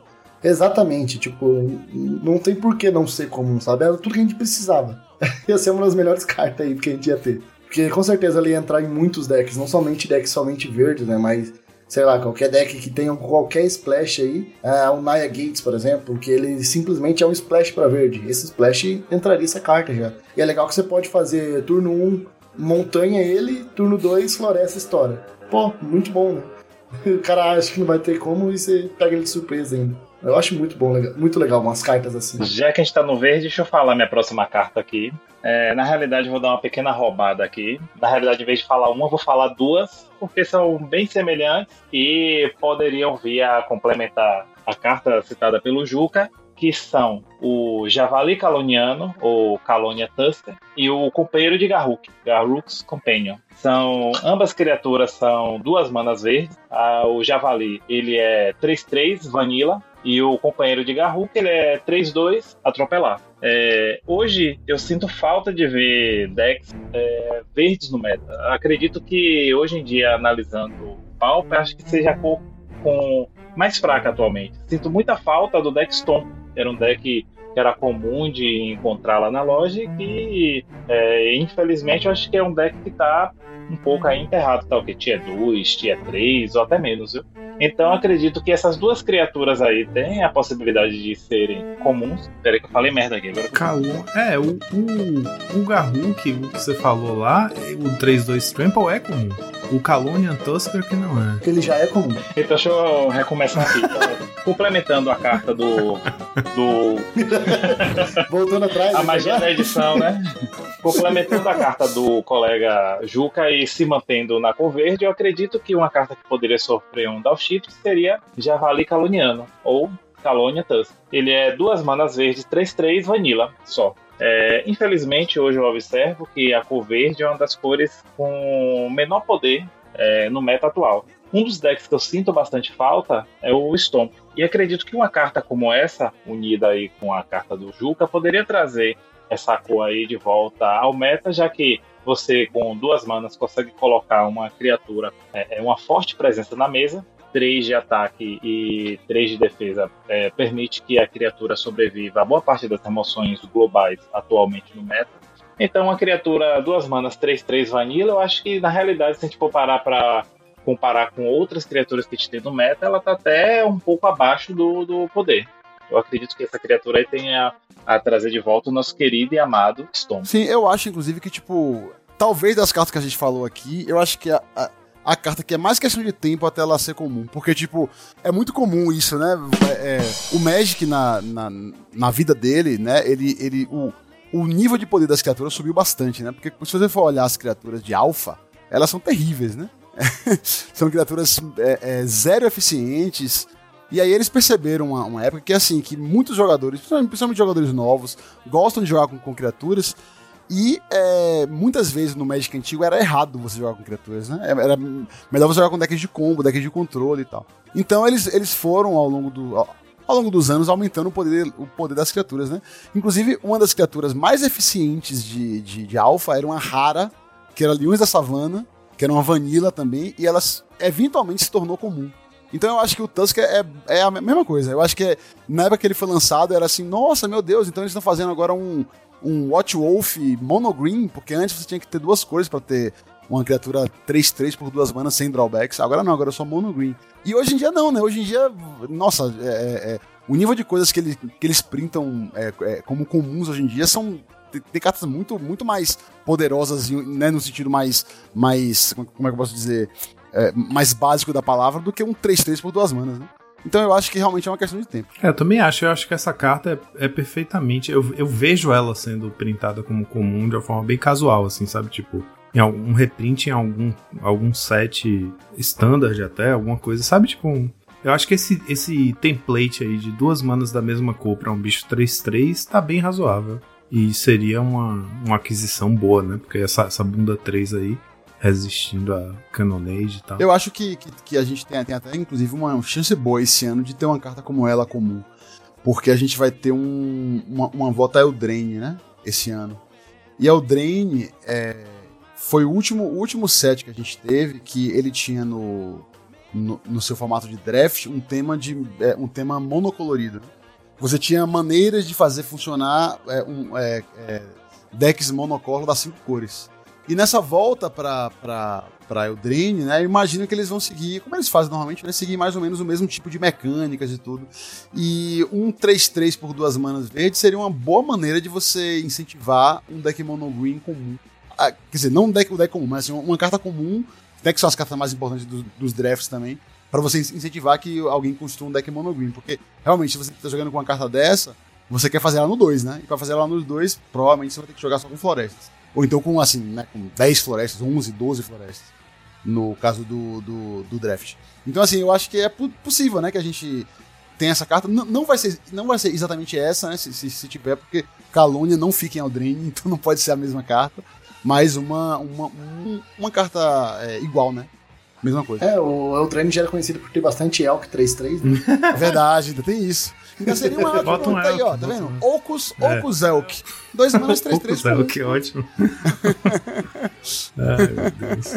Exatamente, tipo, não tem por que não ser comum, sabe? Era tudo que a gente precisava. ia ser uma das melhores cartas aí que a gente ia ter. Porque com certeza ela ia entrar em muitos decks, não somente decks somente verdes, né? Mas, sei lá, qualquer deck que tenha qualquer splash aí. É, o Naya Gates, por exemplo, que ele simplesmente é um splash pra verde. Esse splash entraria essa carta já. E é legal que você pode fazer turno 1, montanha ele, turno 2, floresta estoura. Pô, muito bom, né? O cara acha que não vai ter como e você pega ele de surpresa ainda. Eu acho muito bom, muito legal umas cartas assim. Já que a gente tá no verde, deixa eu falar minha próxima carta aqui. É, na realidade, eu vou dar uma pequena roubada aqui. Na realidade, em vez de falar uma, eu vou falar duas, porque são bem semelhantes e poderiam vir a complementar a carta citada pelo Juca, que são o Javali Caloniano, ou Calonia Tusker, e o companheiro de Garruk, Garruk's Companion. São, ambas criaturas são duas manas verdes. Ah, o Javali, ele é 3-3, Vanilla, e o companheiro de Garruk, ele é 3-2, atropelar. É, hoje eu sinto falta de ver decks é, verdes no meta. Acredito que hoje em dia, analisando o Pauper, acho que seja a cor com mais fraca atualmente. Sinto muita falta do deck Stone. Era um deck que era comum de encontrar lá na loja e que, é, infelizmente, eu acho que é um deck que está um pouco aí enterrado, tá? O que? Tier 2, Tier 3 ou até menos, viu? Então acredito que essas duas criaturas aí têm a possibilidade de serem comuns. Peraí que eu falei merda aqui. Agora... É, o, o, o Garruk, o que você falou lá, o 3-2 Trample é comum. O Calonian Tusker que não é. Ele já é comum. Então deixa eu recomeçar aqui. Então, complementando a carta do. do Voltando atrás. a né, magia já? da edição, né? Complementando a carta do colega Juca e se mantendo na cor verde, eu acredito que uma carta que poderia sofrer um downshift seria Javali Caloniano, ou Calonia Tusk. Ele é duas manas verdes, 3-3 Vanilla só. É, infelizmente, hoje eu observo que a cor verde é uma das cores com menor poder é, no meta atual. Um dos decks que eu sinto bastante falta é o Stomp. E acredito que uma carta como essa, unida aí com a carta do Juca, poderia trazer essa cor aí de volta ao meta, já que você com duas manas consegue colocar uma criatura, é, é uma forte presença na mesa, 3 de ataque e 3 de defesa é, permite que a criatura sobreviva a boa parte das remoções globais atualmente no meta. Então, uma criatura duas manas 3-3 vanilla, eu acho que na realidade, se a gente for parar para comparar com outras criaturas que a gente tem no meta, ela tá até um pouco abaixo do, do poder. Eu acredito que essa criatura aí tenha a trazer de volta o nosso querido e amado Storm. Sim, eu acho, inclusive, que, tipo, talvez das cartas que a gente falou aqui, eu acho que a, a, a carta que é mais questão de tempo até ela ser comum. Porque, tipo, é muito comum isso, né? É, é, o Magic, na, na, na vida dele, né? Ele. ele o, o nível de poder das criaturas subiu bastante, né? Porque se você for olhar as criaturas de alfa, elas são terríveis, né? são criaturas é, é, zero eficientes. E aí eles perceberam uma, uma, época que assim, que muitos jogadores, principalmente jogadores novos, gostam de jogar com, com criaturas. E é, muitas vezes no Magic antigo era errado você jogar com criaturas, né? Era melhor você jogar com decks de combo, decks de controle e tal. Então eles, eles foram ao longo do. Ao longo dos anos, aumentando o poder, o poder das criaturas, né? Inclusive, uma das criaturas mais eficientes de, de, de Alpha era uma rara, que era Leões da Savana, que era uma vanilla também, e elas eventualmente se tornou comum. Então eu acho que o Tusk é, é a mesma coisa. Eu acho que é, na época que ele foi lançado era assim, nossa, meu Deus, então eles estão fazendo agora um, um Watch Wolf monogreen, porque antes você tinha que ter duas cores para ter uma criatura 3-3 por duas manas sem drawbacks. Agora não, agora é só monogreen. E hoje em dia não, né? Hoje em dia, nossa, é, é, é o nível de coisas que, ele, que eles printam é, é, como comuns hoje em dia são tem, cartas muito, muito mais poderosas, né, no sentido mais, mais como é que eu posso dizer, é, mais básico da palavra do que um 3-3 por duas manas, né? Então eu acho que realmente é uma questão de tempo. É, eu também acho. Eu acho que essa carta é, é, perfeitamente. Eu, eu vejo ela sendo printada como comum de uma forma bem casual, assim, sabe? Tipo, em algum reprint em algum, algum set standard até, alguma coisa, sabe? Tipo, um, eu acho que esse, esse template aí de duas manas da mesma cor pra um bicho 3-3 tá bem razoável. E seria uma, uma aquisição boa, né? Porque essa, essa bunda 3 aí resistindo a Canonade e tal. Eu acho que, que, que a gente tem, tem, até, inclusive, uma chance boa esse ano de ter uma carta como ela comum. Porque a gente vai ter um, uma, uma volta Eldraine, né? Esse ano. E Eldraine é, foi o último, o último set que a gente teve que ele tinha no, no, no seu formato de draft um tema, de, é, um tema monocolorido. Você tinha maneiras de fazer funcionar é, um, é, é decks monocolor das cinco cores. E nessa volta pra, pra, pra Eldraine, né, imagino que eles vão seguir, como eles fazem normalmente, né, seguir mais ou menos o mesmo tipo de mecânicas e tudo. E um 3-3 por duas manas verdes seria uma boa maneira de você incentivar um deck mono green comum. Ah, quer dizer, não um deck, um deck comum, mas assim, uma carta comum, deck são as cartas mais importantes do, dos drafts também, para você incentivar que alguém construa um deck mono green. Porque realmente, se você tá jogando com uma carta dessa, você quer fazer ela no 2, né? E pra fazer ela nos dois, provavelmente você vai ter que jogar só com florestas. Ou então com, assim, né, com 10 florestas, 11, 12 florestas. No caso do, do, do draft. Então, assim, eu acho que é possível, né, que a gente tenha essa carta. N não, vai ser, não vai ser exatamente essa, né, se, se, se tiver, porque Calônia não fica em Aldrin, então não pode ser a mesma carta. Mas uma, uma, uma, uma carta é, igual, né? Mesma coisa. É, o Eldraine já era conhecido por ter bastante Elk 3-3, né? É verdade, ainda tem isso. Então seria uma ótima Bota um tá aí, elk, ó, tá vendo? Ocus, Ocus Elk. Dois manas 3-3 Poucos por é um. o que ótimo. Ai, meu Deus.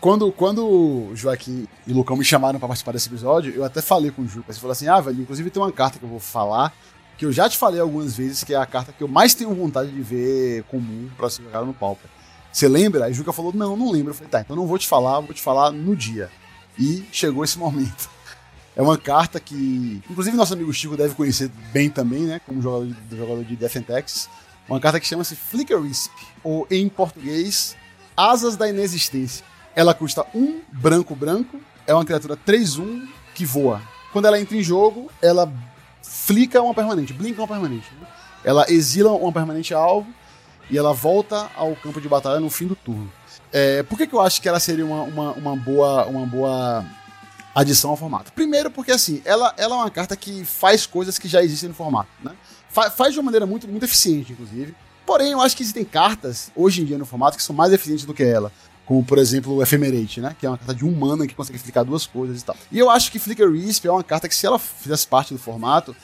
Quando, quando o Joaquim e o Lucão me chamaram pra participar desse episódio, eu até falei com o Ju. Você falou assim: ah, velho, inclusive tem uma carta que eu vou falar, que eu já te falei algumas vezes, que é a carta que eu mais tenho vontade de ver comum pra ser jogada no Pauper. Você lembra? Aí Juca falou: não, não lembro. Eu falei: tá, então não vou te falar, vou te falar no dia. E chegou esse momento. É uma carta que, inclusive, nosso amigo Chico deve conhecer bem também, né? Como jogador de, jogador de Death and Taxes. Uma carta que chama-se Flicker Wisp, ou em português, Asas da Inexistência. Ela custa um branco branco, é uma criatura 3-1 que voa. Quando ela entra em jogo, ela flica uma permanente, blinka uma permanente. né? Ela exila uma permanente alvo e ela volta ao campo de batalha no fim do turno. É, por que, que eu acho que ela seria uma, uma, uma boa, uma boa adição ao formato? Primeiro, porque assim, ela, ela é uma carta que faz coisas que já existem no formato. Né? Fa- faz de uma maneira muito, muito eficiente, inclusive. Porém, eu acho que existem cartas, hoje em dia, no formato, que são mais eficientes do que ela. Como, por exemplo, o Ephemerate, né? Que é uma carta de um mana que consegue explicar duas coisas e tal. E eu acho que Flicker Wisp é uma carta que, se ela fizesse parte do formato,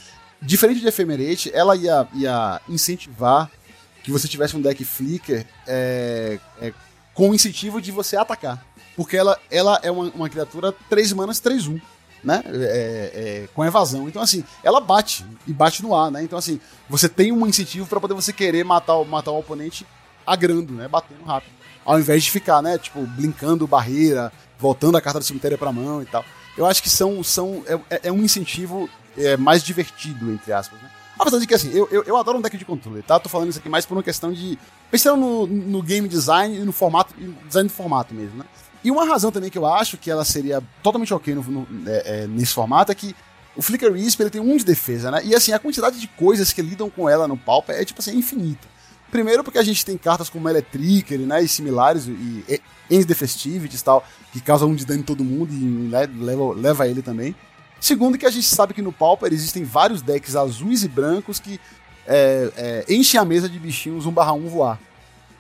diferente de Ephemerate, ela ia, ia incentivar que você tivesse um deck Flicker é, é, com o incentivo de você atacar. Porque ela, ela é uma, uma criatura 3 manas 3-1, né? É, é, com evasão. Então, assim, ela bate e bate no ar, né? Então, assim, você tem um incentivo para poder você querer matar, o- matar o oponente agrando, né? Batendo rápido. Ao invés de ficar, né? Tipo, blinkando barreira, voltando a carta do cemitério pra mão e tal. Eu acho que são, são é, é- é um incentivo é, mais divertido, entre aspas, né? Apesar de que, assim, eu, eu, eu adoro um deck de controle, tá? Tô falando isso aqui mais por uma questão de. Pensando no, no game design e no formato, design do formato mesmo, né? E uma razão também que eu acho que ela seria totalmente ok no, no- é, é, nesse formato é que o Flicker Wisp ele tem um de defesa, né? E assim, a quantidade de coisas que lidam com ela no Pauper é, tipo assim, infinita. Primeiro porque a gente tem cartas como Electricker, né, e similares, e, e End the Festivities e tal, que causam um de dano em todo mundo e né, leva, leva ele também. Segundo que a gente sabe que no Pauper existem vários decks azuis e brancos que é, é, enchem a mesa de bichinhos 1/1 voar.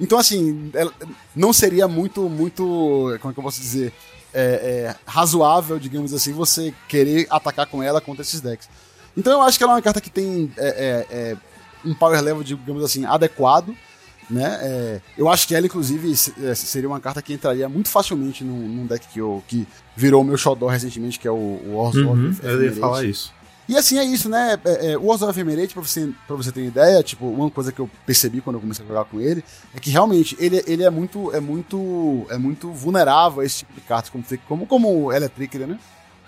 Então, assim, ela- não seria muito, muito, como é que eu posso dizer, é, é, razoável, digamos assim, você querer atacar com ela contra esses decks. Então eu acho que ela é uma carta que tem é, é, é, um power level, digamos assim, adequado, né? É, eu acho que ela, inclusive, é, seria uma carta que entraria muito facilmente num, num deck que, eu, que virou o meu xodó recentemente, que é o, o Orzhov Uhum, eu ia falar isso. E assim é isso, né? É, é, o Orzhov Ephemerate, pra você, pra você ter ideia, tipo, uma coisa que eu percebi quando eu comecei a jogar com ele, é que realmente ele, ele é muito é muito é muito vulnerável a esse tipo de cartas, como, como, como o Electric, né?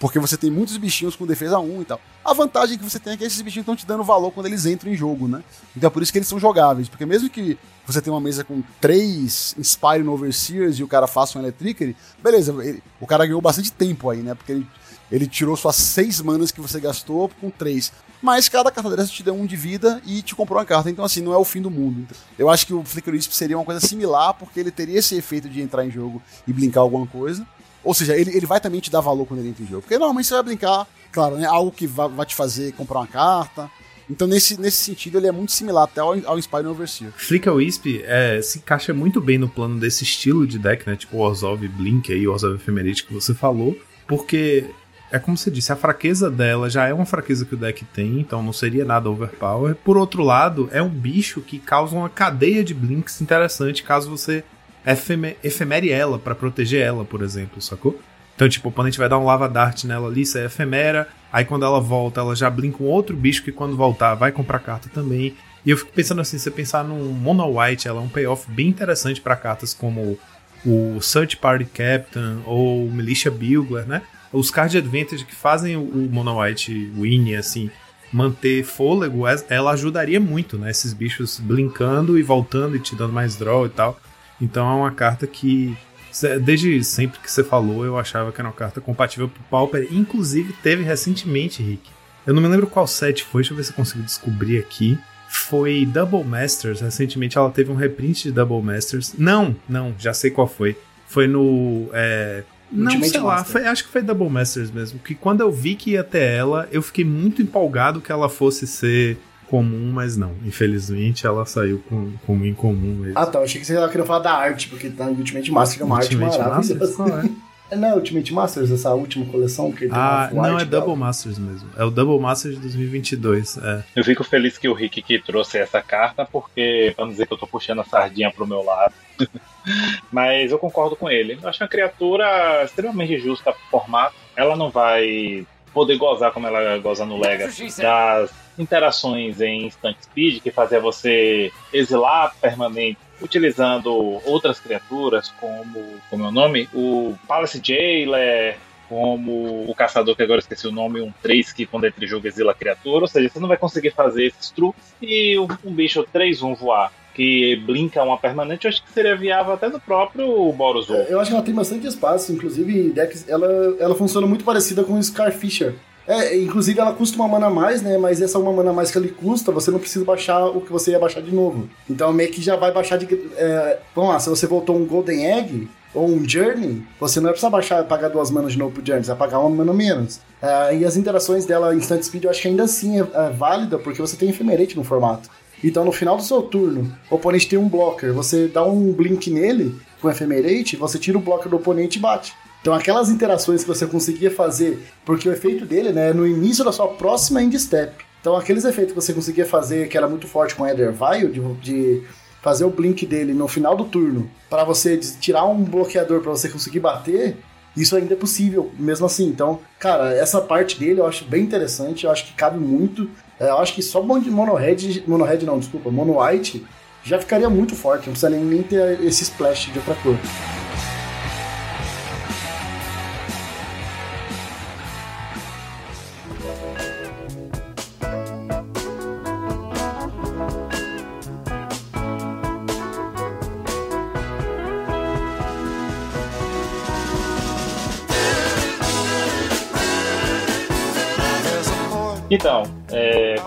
Porque você tem muitos bichinhos com defesa 1 e tal. A vantagem que você tem é que esses bichinhos estão te dando valor quando eles entram em jogo, né? Então é por isso que eles são jogáveis. Porque mesmo que você tenha uma mesa com três Inspiring Overseers e o cara faça um Electric, beleza, ele- o cara ganhou bastante tempo aí, né? Porque ele, ele tirou suas seis manas que você gastou com três. Mas cada carta dessa te deu um de vida e te comprou uma carta. Então, assim, não é o fim do mundo. Eu acho que o Flicker Wisp seria uma coisa similar, porque ele teria esse efeito de entrar em jogo e brincar alguma coisa. Ou seja, ele, ele vai também te dar valor quando ele entra em jogo. Porque normalmente você vai brincar, claro, né? Algo que vai, vai te fazer comprar uma carta. Então, nesse, nesse sentido, ele é muito similar até ao, ao Inspiring Overseer. Flicker Wisp é, se encaixa muito bem no plano desse estilo de deck, né? Tipo o Orzhov Blink aí, o Orzhov que você falou, porque é como você disse, a fraqueza dela já é uma fraqueza que o deck tem, então não seria nada overpower. Por outro lado, é um bicho que causa uma cadeia de blinks interessante caso você efeme- efemere ela pra proteger ela, por exemplo, sacou? Então, tipo, o oponente vai dar um lava dart nela ali, isso é efemera. Aí quando ela volta, ela já blinka um outro bicho que quando voltar vai comprar carta também. E eu fico pensando assim, se você pensar num Mono White, ela é um payoff bem interessante pra cartas como o Search Party Captain ou Militia Bugler, né? Os card advantage que fazem o Mono White win, assim, manter fôlego, es- ela ajudaria muito, né? Esses bichos blinkando e voltando e te dando mais draw e tal. Então é uma carta que, desde sempre que você falou, eu achava que era uma carta compatível pro Pauper. Inclusive, teve recentemente, Rick. Eu não me lembro qual set foi, deixa eu ver se eu consigo descobrir aqui. Foi Double Masters. Recentemente ela teve um reprint de Double Masters. Não, não, já sei qual foi. Foi no. É, não, Ultimate sei lá, foi- acho que foi Double Masters mesmo. Que quando eu vi que ia ter ela, eu fiquei muito empolgado que ela fosse ser comum, mas não. Infelizmente ela saiu com, com incomum mesmo. Ah, tá. Eu achei que você ia querer falar da arte, porque tá no Ultimate Master, que é uma Ultimate arte Masters? maravilhosa. Qual é? É, não é Ultimate Masters, essa última coleção que ele Ah, não, é tal? Double Masters mesmo. É o Double Masters de 2022. É. Eu fico feliz que o Rick que trouxe essa carta, porque, não dizer que eu tô puxando a sardinha pro meu lado. Mas eu concordo com ele. Eu acho uma criatura extremamente justa pro formato. Ela não vai poder gozar como ela goza no Legacy das interações em instant speed que fazia você exilar permanente utilizando outras criaturas como como é o nome o Palace Jailer como o caçador que agora esqueci o nome um 3 que quando entra em jogo exila criatura ou seja você não vai conseguir fazer esses truques e um bicho 3-1 voar que blinka uma permanente eu acho que seria viável até no próprio Boros Wolf. Eu acho que ela tem bastante espaço, inclusive decks, ela, ela funciona muito parecida com o Scarfisher. É, inclusive ela custa uma mana a mais, né? Mas essa uma mana a mais que ele custa, você não precisa baixar o que você ia baixar de novo. Então meio que já vai baixar de. É, vamos lá, se você voltou um Golden Egg ou um Journey, você não vai precisar baixar pagar duas manas de novo pro Journey, você vai pagar uma mana menos. É, e as interações dela Instant Speed eu acho que ainda assim é, é válida, porque você tem Ephemerate no formato. Então, no final do seu turno, o oponente tem um blocker, você dá um blink nele com Ephemerate, você tira o blocker do oponente e bate. Então, aquelas interações que você conseguia fazer, porque o efeito dele né, é no início da sua próxima end step. Então, aqueles efeitos que você conseguia fazer, que era muito forte com Eder Vial, de, de fazer o blink dele no final do turno pra você tirar um bloqueador pra você conseguir bater, isso ainda é possível, mesmo assim. Então, cara, essa parte dele eu acho bem interessante, eu acho que cabe muito. É, eu acho que só Mon- Mono Red, Mono Red não, desculpa, Mono White já ficaria muito forte, não precisa nem ter esse splash de outra cor.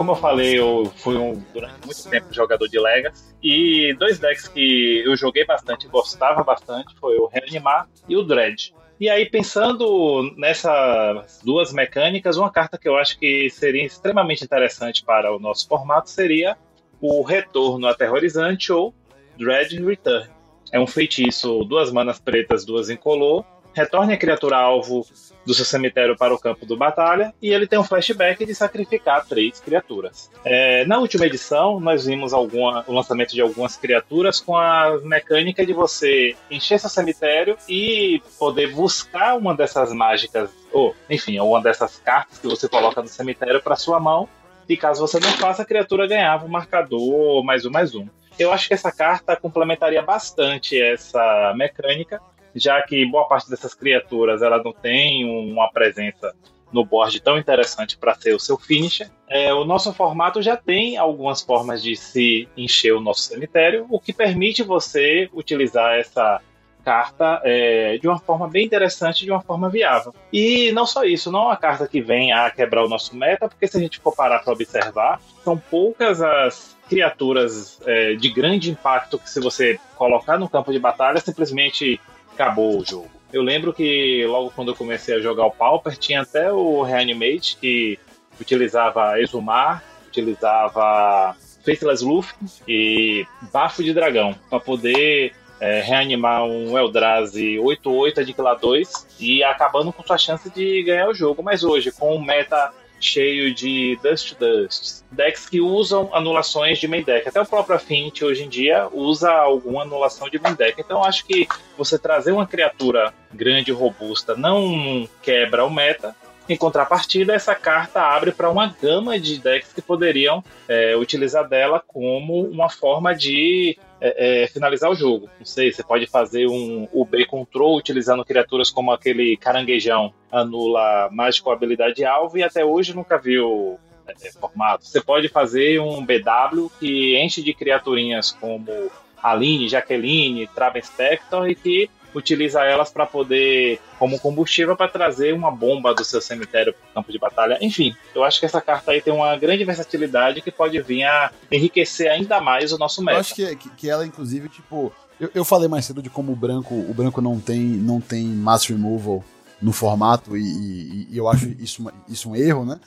Como eu falei, eu fui um, durante muito tempo jogador de Legacy. E dois decks que eu joguei bastante, gostava bastante, foi o Reanimar e o Dread. E aí, pensando nessas duas mecânicas, uma carta que eu acho que seria extremamente interessante para o nosso formato seria o Retorno Aterrorizante ou Dread Return. É um feitiço, duas manas pretas, duas incolor. Retorne a criatura alvo do seu cemitério para o campo do batalha e ele tem um flashback de sacrificar três criaturas. É, na última edição, nós vimos alguma, o lançamento de algumas criaturas com a mecânica de você encher seu cemitério e poder buscar uma dessas mágicas, ou enfim, uma dessas cartas que você coloca no cemitério para sua mão. E caso você não faça, a criatura ganhava um marcador mais um mais um. Eu acho que essa carta complementaria bastante essa mecânica já que boa parte dessas criaturas ela não tem uma presença no board tão interessante para ser o seu finisher. É, o nosso formato já tem algumas formas de se encher o nosso cemitério, o que permite você utilizar essa carta é, de uma forma bem interessante, de uma forma viável. E não só isso, não é uma carta que vem a quebrar o nosso meta, porque se a gente for parar para observar, são poucas as criaturas é, de grande impacto que se você colocar no campo de batalha, simplesmente acabou o jogo. Eu lembro que logo quando eu comecei a jogar o Pauper, tinha até o Reanimate que utilizava Exumar, utilizava Faithless Luffy e Bafo de Dragão para poder é, reanimar um Eldrazi 8-8 Aniquilar 2 e acabando com sua chance de ganhar o jogo. Mas hoje, com o meta cheio de Dust to Dust, decks que usam anulações de main deck. Até o próprio Affinity hoje em dia usa alguma anulação de main deck. Então acho que você trazer uma criatura grande e robusta não quebra o meta. Em contrapartida, essa carta abre para uma gama de decks que poderiam é, utilizar dela como uma forma de é, é, finalizar o jogo. Não sei, você pode fazer um UB Control utilizando criaturas como aquele caranguejão, anula mágico habilidade alvo e até hoje nunca viu é, formato. Você pode fazer um BW que enche de criaturinhas como Aline, Jaqueline, Traven Spector e que utiliza elas para poder, como combustível, para trazer uma bomba do seu cemitério para o campo de batalha. Enfim, eu acho que essa carta aí tem uma grande versatilidade que pode vir a enriquecer ainda mais o nosso meta. Eu acho que, que, ela, inclusive, tipo. Eu, eu falei mais cedo de como o branco, o branco não tem, não tem mass removal no formato, e, e- e eu acho isso, isso um erro, né?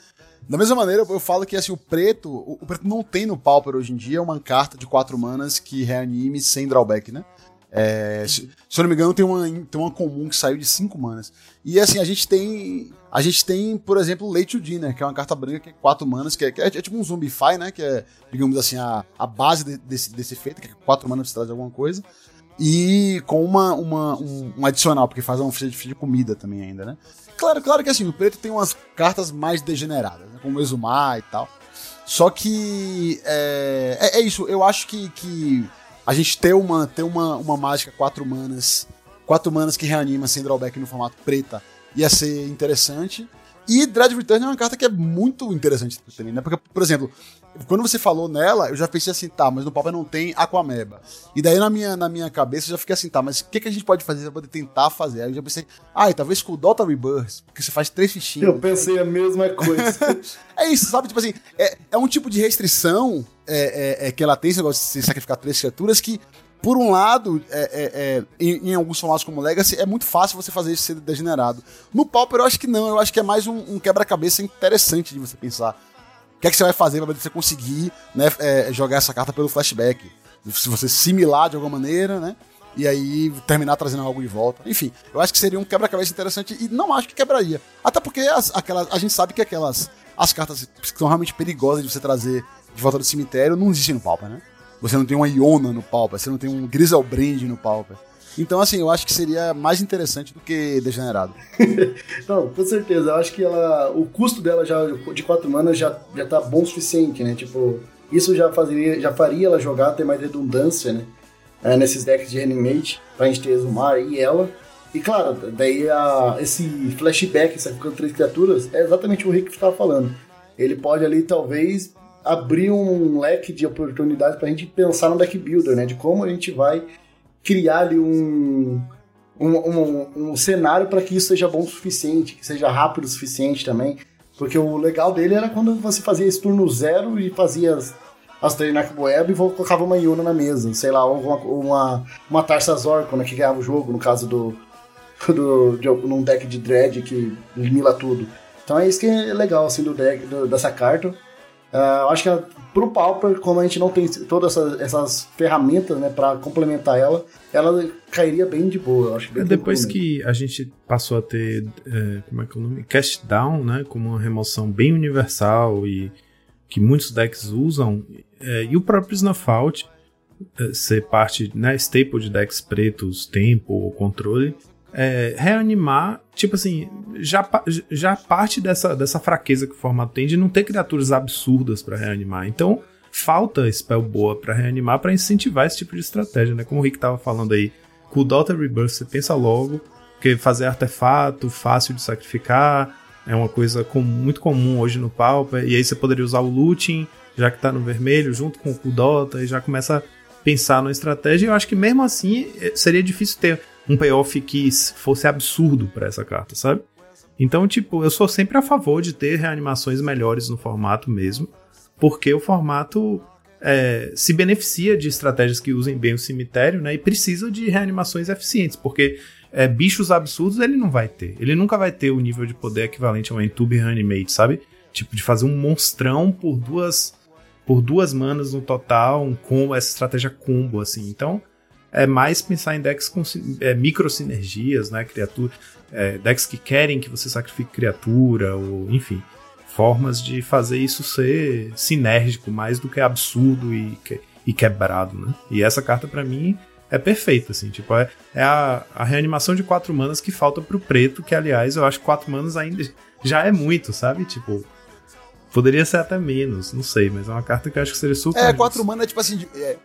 Da mesma maneira, eu falo que assim, o preto, o, o preto não tem no Pauper hoje em dia uma carta de quatro manas que reanime sem drawback, né? É, se, se eu não me engano, tem uma, tem uma comum que saiu de cinco manas. E assim, a gente tem. A gente tem, por exemplo, Late to Dinner, que é uma carta branca que é quatro manas, que é, que é- é tipo um Zombify, né? Que é, digamos assim, a, a base de- desse, desse efeito, que é quatro manas pra você trazer alguma coisa. E com uma, uma, um, um adicional, porque faz uma ficha de, de comida também ainda, né? Claro, claro que assim, o preto tem umas cartas mais degeneradas, né? como Exumar e tal. Só que é, é, é isso, eu acho que, que a gente ter uma, ter uma, uma mágica quatro manas, quatro manas que reanima sem drawback no formato preta ia ser interessante. E Dread Return é uma carta que é muito interessante também, né? Porque, por exemplo, quando você falou nela, eu já pensei assim, tá, mas no Pauper não tem Aquameba. E daí na minha, na minha cabeça eu já fiquei assim, tá, mas o que, que a gente pode fazer pra poder tentar fazer? Aí eu já pensei, ah, talvez com o Dota Rebirth, porque você faz três fichinhas. Eu pensei a mesma coisa. É isso, sabe? Tipo assim, é, é um tipo de restrição é, é- é que ela tem, esse negócio de se sacrificar três criaturas, que, por um lado, é, é- é, em, em alguns formatos como Legacy, é muito fácil você fazer isso ser degenerado. No Pauper eu acho que não, eu acho que é mais um, um quebra-cabeça interessante de você pensar. O que é que você vai fazer pra você conseguir né, é, jogar essa carta pelo flashback? Se você similar de alguma maneira, né? E aí terminar trazendo algo de volta. Enfim, eu acho que seria um quebra-cabeça interessante e não acho que quebraria. Até porque as, aquelas, a gente sabe que aquelas. As cartas que são realmente perigosas de você trazer de volta do cemitério não existem no Pauper, né? você não tem uma Iona no Pauper, você não tem um Griselbrand no Pauper. Então, assim, eu acho que seria mais interessante do que Degenerado. Não, com certeza. Eu acho que ela. O custo dela já de 4 manas já, já tá bom o suficiente, né? Tipo, isso já, já faria ela jogar, ter mais redundância, né? É, nesses decks de Reanimate, pra gente ter Exumar e ela. E claro, daí a, esse flashback, sacrificando três criaturas, é exatamente o Rick que estava falando. Ele pode ali, talvez, abrir um leque de oportunidades pra gente pensar no deck builder, né? De como a gente vai criar ali um, um, um, um cenário para que isso seja bom o suficiente, que seja rápido o suficiente também. Porque o legal dele era quando você fazia esse turno zero e fazia as, as Trainak Boeb e colocava uma Yuna na mesa. Sei lá, uma, uma, uma Tarsa Zorko, né, que ganhava o jogo, no caso do. do de, num deck de Dread que elimina tudo. Então é isso que é legal assim, do deck, do, dessa carta. Uh, acho que ela, pro Pauper, como a gente não tem todas essas, essas ferramentas né, para complementar ela, ela cairia bem de boa. Acho bem Depois que a gente passou a ter, é, como é que é o nome? Cast Down, né? Como uma remoção bem universal e que muitos decks usam, é, e o próprio Snuffout é, ser parte, né, staple de decks pretos, tempo ou controle, é, reanimar, tipo assim, já, já parte dessa, dessa fraqueza que o formato tem de não ter criaturas absurdas pra reanimar. Então, falta spell boa pra reanimar pra incentivar esse tipo de estratégia, né? Como o Rick tava falando aí, com o Daughter Rebirth você pensa logo, porque fazer artefato, fácil de sacrificar, é uma coisa com- muito comum hoje no Pauper, e aí você poderia usar o Looting, já que tá no vermelho, junto com o Dota, e já começa a pensar numa estratégia, e eu acho que mesmo assim eh, seria difícil ter um payoff que fosse absurdo pra essa carta, sabe? Então, tipo, eu sou sempre a favor de ter reanimações melhores no formato mesmo, porque o formato é, se beneficia de estratégias que usem bem o cemitério, né? E precisa de reanimações eficientes, porque é, bichos absurdos ele não vai ter. Ele nunca vai ter o nível de poder equivalente a um Entube Reanimate, sabe? Tipo, de fazer um monstrão por duas por duas manas no total, um combo, essa estratégia combo, assim. Então, é mais pensar em decks com é, micro sinergias, né? Criatura, é, decks que querem que você sacrifique criatura, ou enfim, formas de fazer isso ser sinérgico mais do que absurdo e, que- e quebrado, né? E essa carta pra mim é perfeita, assim, tipo, é, é a, a reanimação de quatro manas que falta pro preto, que aliás eu acho que quatro manas ainda já é muito, sabe? Tipo, poderia ser até menos, não sei, mas é uma carta que eu acho que seria super. É, quatro mana é tipo assim. É,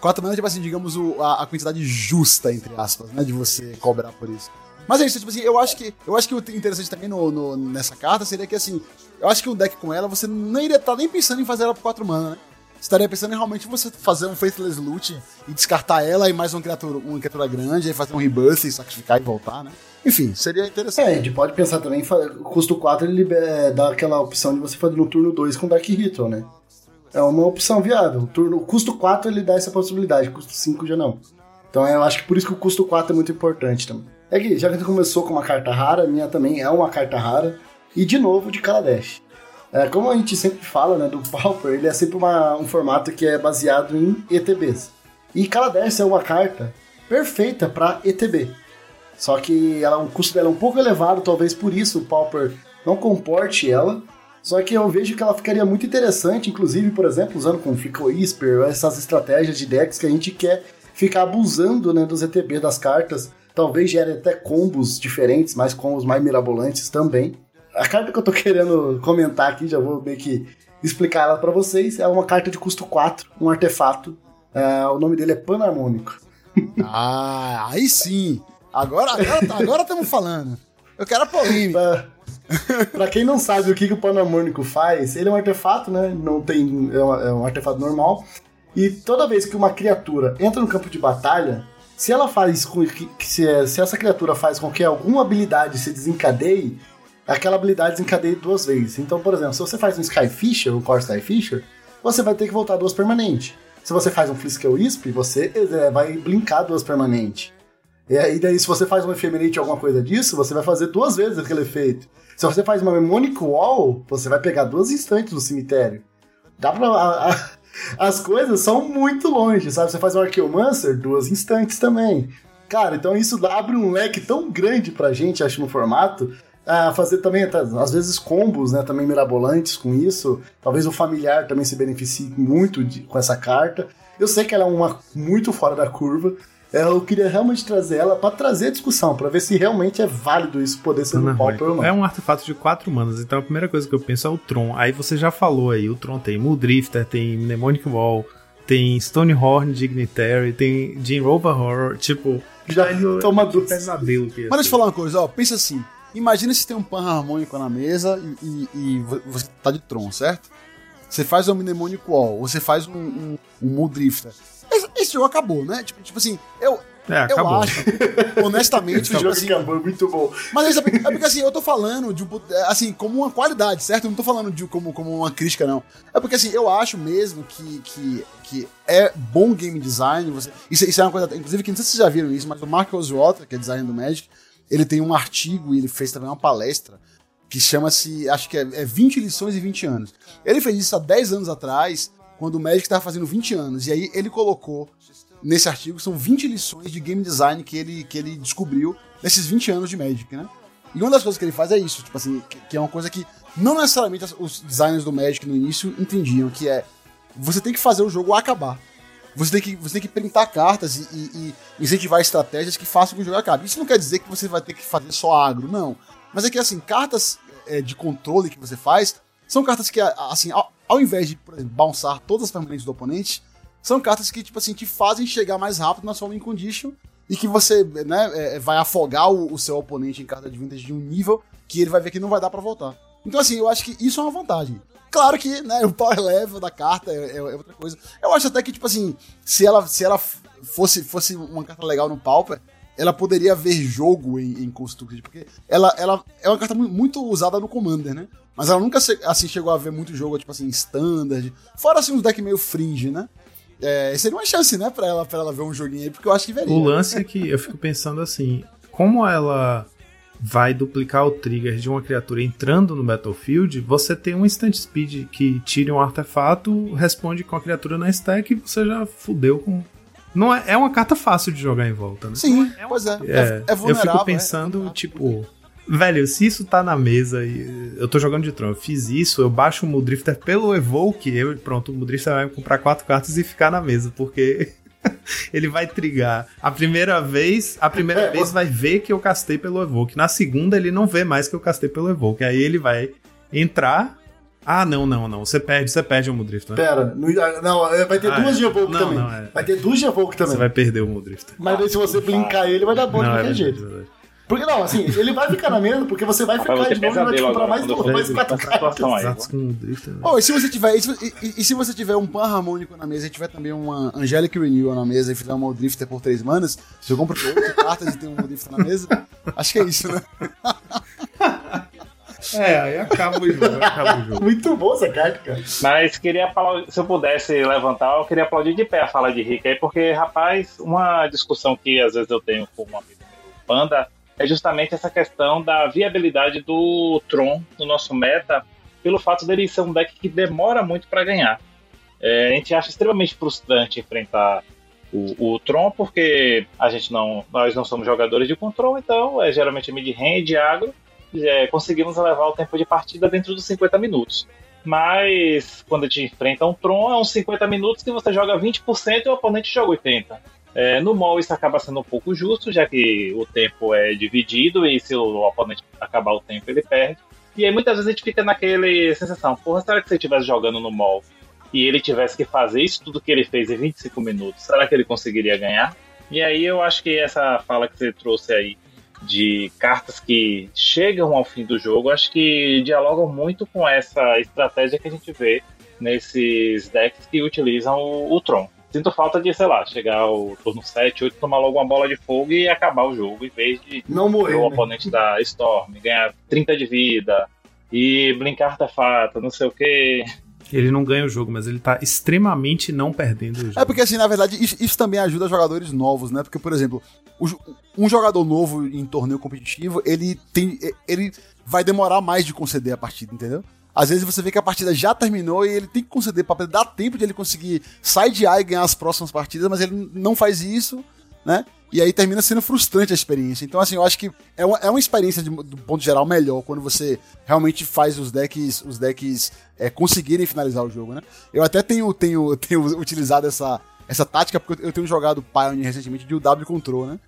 quatro mana é tipo assim, digamos, o- a, a quantidade justa, entre aspas, né? De você cobrar por isso. Mas é isso, tipo assim, eu acho que, eu acho que o interessante também no, no- nessa carta seria que assim, eu acho que um deck com ela, você não iria estar nem pensando em fazer ela por quatro mana, né? Estaria pensando em realmente você fazer um Faithless Loot e descartar ela e mais uma criatura, uma criatura grande, aí fazer um rebirth e sacrificar e voltar, né? Enfim, seria É, a interessante. gente pode pensar também, custo 4 ele libera, dá aquela opção de você fazer no turno 2 com Dark Ritual, né? É uma opção viável. O, turno, o custo 4 ele dá essa possibilidade, custo 5 já não. Então eu acho que por isso que o custo 4 é muito importante também. É que já que gente começou com uma carta rara, minha também é uma carta rara. E de novo de Kaladesh. É, como a gente sempre fala, né, do Pauper, ele é sempre uma- um formato que é baseado em ETBs. E Kaladesh é uma carta perfeita para ETB. Só que ela, o custo dela é um pouco elevado, talvez por isso o Pauper não comporte ela. Só que eu vejo que ela ficaria muito interessante, inclusive, por exemplo, usando com Flickr Whisper, essas estratégias de decks que a gente quer ficar abusando né, dos ETB das cartas. Talvez gere até combos diferentes, mas combos mais mirabolantes também. A carta que eu tô querendo comentar aqui, já vou meio que explicar ela pra vocês, é uma carta de custo 4, um artefato. É, o nome dele é Panharmônico. Ah, aí sim. Agora agora agora estamos falando. Eu quero a polêmica. Pra, quem não sabe o que, que o Panharmônico faz, ele é um artefato, né? Não tem. É, uma- é um artefato normal. E toda vez que uma criatura entra no campo de batalha, se ela faz com que, se, se essa criatura faz com que alguma habilidade se desencadeie, aquela habilidade desencadeie duas vezes. Então, por exemplo, se você faz um Skyfisher, um Core Skyfisher, você vai ter que voltar duas permanentes. Se você faz um Flisker Wisp, você é, vai blinkar duas permanentes. E aí, daí, se você faz um Ephemerate ou alguma coisa disso, você vai fazer duas vezes aquele efeito. Se você faz uma Mnemonic Wall, você vai pegar duas instantes no cemitério. Dá pra. a- a- as coisas são muito longe, sabe? Você faz um Archeomancer, duas instantes também. Cara, então isso abre um leque tão grande pra gente, acho, no formato. a fazer também, às vezes, combos, né? Também mirabolantes com isso. Talvez o familiar também se beneficie muito de- com essa carta. Eu sei que ela é uma muito fora da curva. Eu queria realmente trazer ela pra trazer a discussão, pra ver se realmente é válido isso poder ser no Pauper ou não. É um artefato de quatro manas, então a primeira coisa que eu penso é o Tron. Aí você já falou aí, o Tron tem Muldrifter, tem Mnemonic Wall, tem Stonehorn Dignitary, tem Jim Rover Horror, tipo... Já velho, toma duas. pesadelo que ia Mas deixa eu ser. falar uma coisa, ó. Pensa assim. Imagina se tem um pan harmônico na mesa e, e- e vo- você tá de Tron, certo? Você faz um Mnemonic Wall, você faz um, um, um Muldrifter. Esse, jogo acabou, né? Tipo, tipo assim, eu, É, eu acho, honestamente, Esse jogo assim, acabou, é muito bom. Mas é, é porque assim, eu tô falando de um é, assim, como uma qualidade, certo? Eu não tô falando de como, como uma crítica, não. É porque assim, eu acho mesmo que, que, que é bom game design. Você, isso, isso é uma coisa. Inclusive, que não sei se vocês já viram isso, mas o Mark Oswater, que é designer do Magic, ele tem um artigo e ele fez também uma palestra que chama-se, acho que é, é 20 lições e 20 anos. Ele fez isso há 10 anos atrás, quando o Magic estava fazendo 20 anos. E aí ele colocou nesse artigo, são 20 lições de game design que ele, que ele descobriu nesses 20 anos de Magic, né? E uma das coisas que ele faz é isso, tipo assim, que, que é uma coisa que não necessariamente os designers do Magic no início entendiam, que é você tem que fazer o jogo acabar. Você tem que, você tem que printar cartas e, e- e incentivar estratégias que façam com que o jogo acabe. Isso não quer dizer que você vai ter que fazer só agro, não. Mas é que, assim, cartas é, de controle que você faz são cartas que, assim, ao, ao invés de, por exemplo, bounçar todas as permanentes do oponente, são cartas que, tipo assim, te fazem chegar mais rápido na sua win condition e que você, né, é, vai afogar o, o seu oponente em carta de vintage de um nível que ele vai ver que não vai dar pra voltar. Então, assim, eu acho que isso é uma vantagem. Claro que, né, o power level da carta é, é- é outra coisa. Eu acho até que, tipo assim, se ela, se ela fosse, fosse uma carta legal no Pauper, ela poderia ver jogo em, em Constructed, porque ela, ela é uma carta mu- muito usada no Commander, né? Mas ela nunca assim, chegou a ver muito jogo, tipo assim, standard. Fora assim, uns decks meio fringe, né? É, seria uma chance, né, pra ela, pra ela ver um joguinho aí, porque eu acho que veria. O lance é que eu fico pensando assim, como ela vai duplicar o trigger de uma criatura entrando no Battlefield, você tem um instant speed que tire um artefato, responde com a criatura na stack e você já fudeu com. Não é, é uma carta fácil de jogar em volta, né? Sim, pois é. É, É, é eu fico é- pensando, tipo, velho, se isso tá na mesa e eu tô jogando de Tron, eu fiz isso, eu baixo o Muldrifter pelo Evoke, eu, pronto, o Muldrifter vai comprar quatro cartas e ficar na mesa, porque ele vai trigar. A primeira vez, a primeira É, vez vai ver que eu castei pelo Evoke, na segunda ele não vê mais que eu castei pelo Evoke, aí ele vai entrar. Ah, não, não, não. Você perde, você perde o Muldrifter. Né? Pera, não, não, é, vai ter Ah, duas é. de Evoke Não, também. não, é. Vai ter duas de Evoke também. Você vai perder o Muldrifter. Mas aí se você blinkar ele, vai dar bom de é qualquer verdade, jeito. é verdade. Porque não, assim, ele vai ficar na mesa, porque você vai ficar de novo e vai te comprar mais, duas, mais quatro cartas. Oh, e se você tiver. E, se- e- e se você tiver um pan harmônico na mesa e tiver também uma Angelic Renewal na mesa e fizer uma Drifter por três manas, você compra oito cartas e tem um Drifter na mesa, acho que é isso, né? É, aí acaba o jogo, acaba o jogo. Muito bom essa carta, cara. Mas queria aplaudir, se eu pudesse levantar, eu queria aplaudir de pé a fala de Rick aí, porque, rapaz, uma discussão que às vezes eu tenho com um amigo meu, Panda, é justamente essa questão da viabilidade do Tron no nosso meta, pelo fato dele ser um deck que demora muito para ganhar. É, a gente acha extremamente frustrante enfrentar o, o Tron, porque a gente não, nós não somos jogadores de control, então é geralmente mid-range, agro, é, conseguimos levar o tempo de partida dentro dos 50 minutos. Mas quando a gente enfrenta um Tron, é uns 50 minutos que você joga 20% e o oponente joga 80%. É, no mall isso acaba sendo um pouco justo, já que o tempo é dividido e se o oponente acabar o tempo ele perde. E aí muitas vezes a gente fica naquele sensação, porra, será que ele estivesse jogando no mall e ele tivesse que fazer isso tudo que ele fez em 25 minutos, será que ele conseguiria ganhar? E aí eu acho que essa fala que você trouxe aí de cartas que chegam ao fim do jogo, acho que dialogam muito com essa estratégia que a gente vê nesses decks que utilizam o, o Tron. Sinto falta de, sei lá, chegar ao turno 7, 8, tomar logo uma bola de fogo e acabar o jogo, em vez de Não morrer, o né? oponente da Storm ganhar 30 de vida e blinkar artefato, não sei o que. Ele não ganha o jogo, mas ele tá extremamente não perdendo o jogo. É porque, assim, na verdade, isso, isso também ajuda jogadores novos, né? Porque, por exemplo, o um jogador novo em torneio competitivo, ele tem. ele vai demorar mais de conceder a partida, entendeu? Às vezes você vê que a partida já terminou e ele tem que conceder pra dar tempo de ele conseguir sair de A e ganhar as próximas partidas, mas ele não faz isso, né? E aí termina sendo frustrante a experiência. Então, assim, eu acho que é uma, é uma experiência, de- do ponto geral, melhor quando você realmente faz os decks, os decks é, conseguirem finalizar o jogo, né? Eu até tenho, tenho, tenho utilizado essa, essa tática, porque eu tenho jogado Pioneer recentemente de UW Control, né?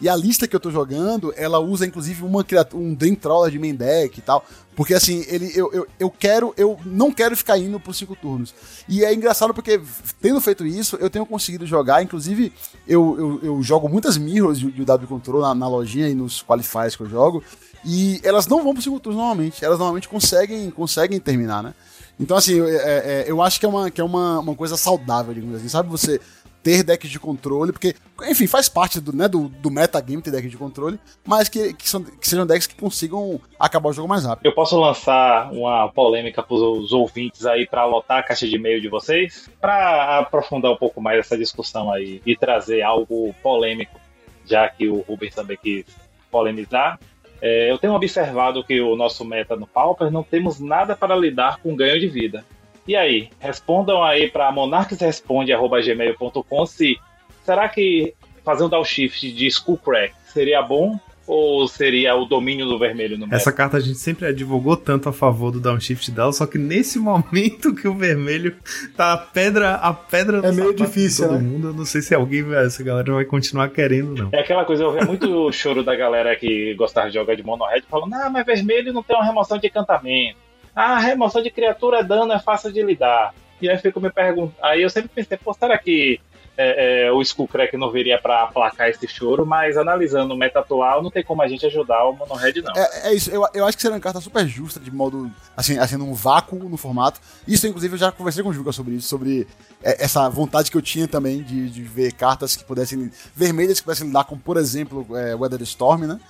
E a lista que eu tô jogando, ela usa inclusive uma um Dream Trawler de main deck e tal. Porque assim, ele, eu, eu, eu quero, eu não quero ficar indo por cinco turnos. E é engraçado porque, tendo feito isso, eu tenho conseguido jogar. Inclusive, eu, eu, eu jogo muitas mirrors de, de W Control na, na lojinha e nos qualifiers que eu jogo. E elas não vão pro cinco turnos normalmente. Elas normalmente conseguem, conseguem terminar, né? Então, assim, é, é, eu acho que é, uma, que é uma, uma coisa saudável, digamos assim. Sabe você ter decks de controle, porque, enfim, faz parte do, né, do, do metagame ter deck de controle, mas que, que, são, que sejam decks que consigam acabar o jogo mais rápido. Eu posso lançar uma polêmica para os ouvintes aí para lotar a caixa de e-mail de vocês, para aprofundar um pouco mais essa discussão aí e trazer algo polêmico, já que o Rubens também quis polemizar. É, eu tenho observado que o nosso meta no Pauper não temos nada para lidar com ganho de vida. E aí, respondam aí para monarquesresponde.gmail.com se será que fazer um downshift de Skullcrack seria bom ou seria o domínio do vermelho no meta? Essa carta a gente sempre advogou tanto a favor do downshift dela, só que nesse momento que o vermelho tá a pedra, a pedra É meio difícil, todo né? mundo, eu não sei se alguém, vai- essa galera vai continuar querendo, não. É aquela coisa, eu vi muito choro da galera que gostava de jogar de mono red falando, ah, mas vermelho não tem uma remoção de encantamento. Ah, remoção de criatura é dano, é fácil de lidar. E aí fico me perguntando. Aí eu sempre pensei, pô, será que é, é, o Skullcrack não viria pra aplacar esse choro? Mas analisando o meta atual, não tem como a gente ajudar o mono red, não. É, é isso, eu, eu acho que seria uma carta super justa, de modo, assim, assim, num vácuo no formato. Isso, inclusive, eu já conversei com o Juca sobre isso, sobre é, essa vontade que eu tinha também de, de ver cartas que pudessem, vermelhas que pudessem lidar com, por exemplo, é, Weather Storm, né?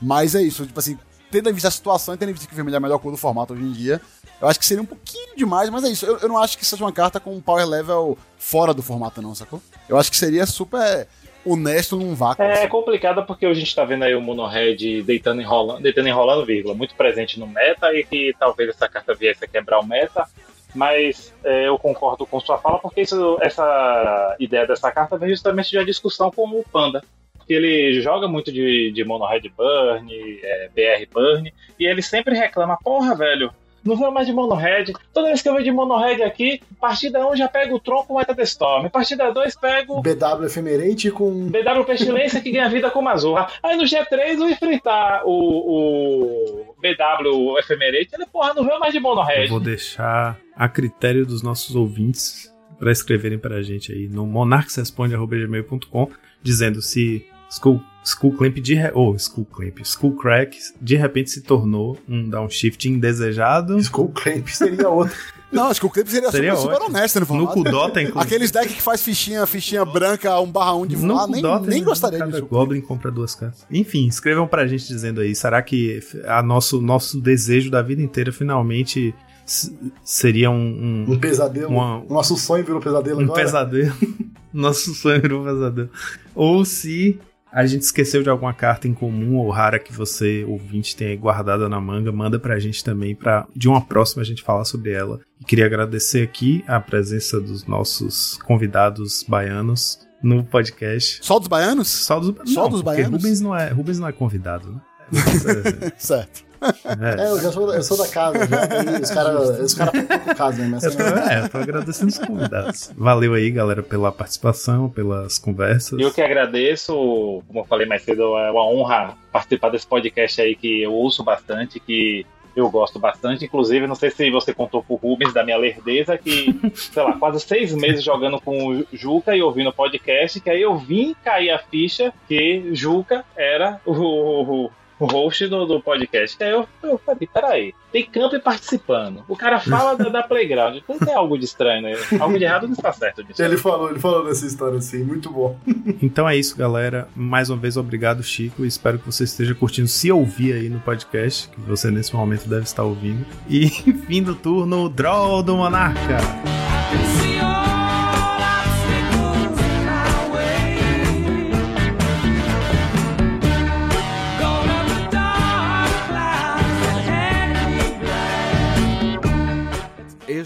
Mas é isso, tipo assim, tendo em vista a situação e tendo em vista que vermelho é a melhor cor do formato hoje em dia, eu acho que seria um pouquinho demais, mas é isso. Eu, eu não acho que seja uma carta com um power level fora do formato, não, sacou? Eu acho que seria super honesto num vácuo. É assim. complicado porque a gente tá vendo aí o Mono Red deitando e enrolando, deitando enrolando, vírgula, muito presente no meta e que talvez essa carta viesse a quebrar o meta. Mas é, eu concordo com sua fala porque isso- essa ideia dessa carta vem justamente de uma discussão com o Panda. Que ele joga muito de, de Mono Red Burn, é, BR Burn, e ele sempre reclama: Porra, velho, não vou mais de Mono Red. Toda vez que eu venho de Mono Red aqui, partida 1 já pego o tronco Meta the Storm, partida 2 pego BW Ephemerate com. BW Pestilência que ganha vida com Mazorra. Aí no G3 eu enfrentar o, o BW Ephemerate, ele, porra, não veio mais de Mono Eu Red. vou deixar a critério dos nossos ouvintes para escreverem pra gente aí no monarquesresponde.gmail.com dizendo se Skull, Skull Clamp de re... ou Skull Clamp, Skull Crack de repente se tornou um downshift indesejado. Skull Clamp seria outro. Não, acho que o clipe seria, Seria super, super honesto no No formato. Kudota, inclusive. Aqueles decks que faz fichinha, fichinha branca, 1 barra 1 de No voar, nem, nem né? gostaria Cada disso. Goblin compra duas cartas. Enfim, escrevam pra gente dizendo aí, será que a nosso, nosso desejo da vida inteira finalmente seria um, um, Um pesadelo. Uma- Nosso sonho virou pesadelo um agora. pesadelo. Nosso sonho virou um pesadelo. Ou se a gente esqueceu de alguma carta em comum ou rara que você, ouvinte, tenha guardada na manga, manda pra gente também, pra de uma próxima a gente falar sobre ela. E queria agradecer aqui a presença dos nossos convidados baianos no podcast. Só dos baianos? Só dos, Só não, dos baianos? Rubens não é, Rubens não é convidado, né? Rubens é- Certo. É, eu já sou, eu sou da casa, já. daí Os caras os cara ficam com casa Assim, tô, é, eu tô agradecendo os convidados. Valeu aí, galera, pela participação, pelas conversas. E eu que agradeço, como eu falei mais cedo, é uma honra participar desse podcast aí que eu ouço bastante, que eu gosto bastante. Inclusive, não sei se você contou pro Rubens da minha lerdeza, que, sei lá, quase seis meses jogando com o Juca e ouvindo o podcast, que aí eu vim cair a ficha que Juca era o, o host do, do podcast. Aí eu, eu falei, peraí, tem campo participando. O cara fala da, da Playground. Então tem algo de estranho, né? Algo de errado não está certo disso. Ele falou, ele falou dessa história assim, muito bom. Então é isso, galera. Mais uma vez, obrigado, Chico. Espero que você esteja curtindo se ouvir aí no podcast, que você nesse momento deve estar ouvindo. E fim do turno, Draw do Monarca.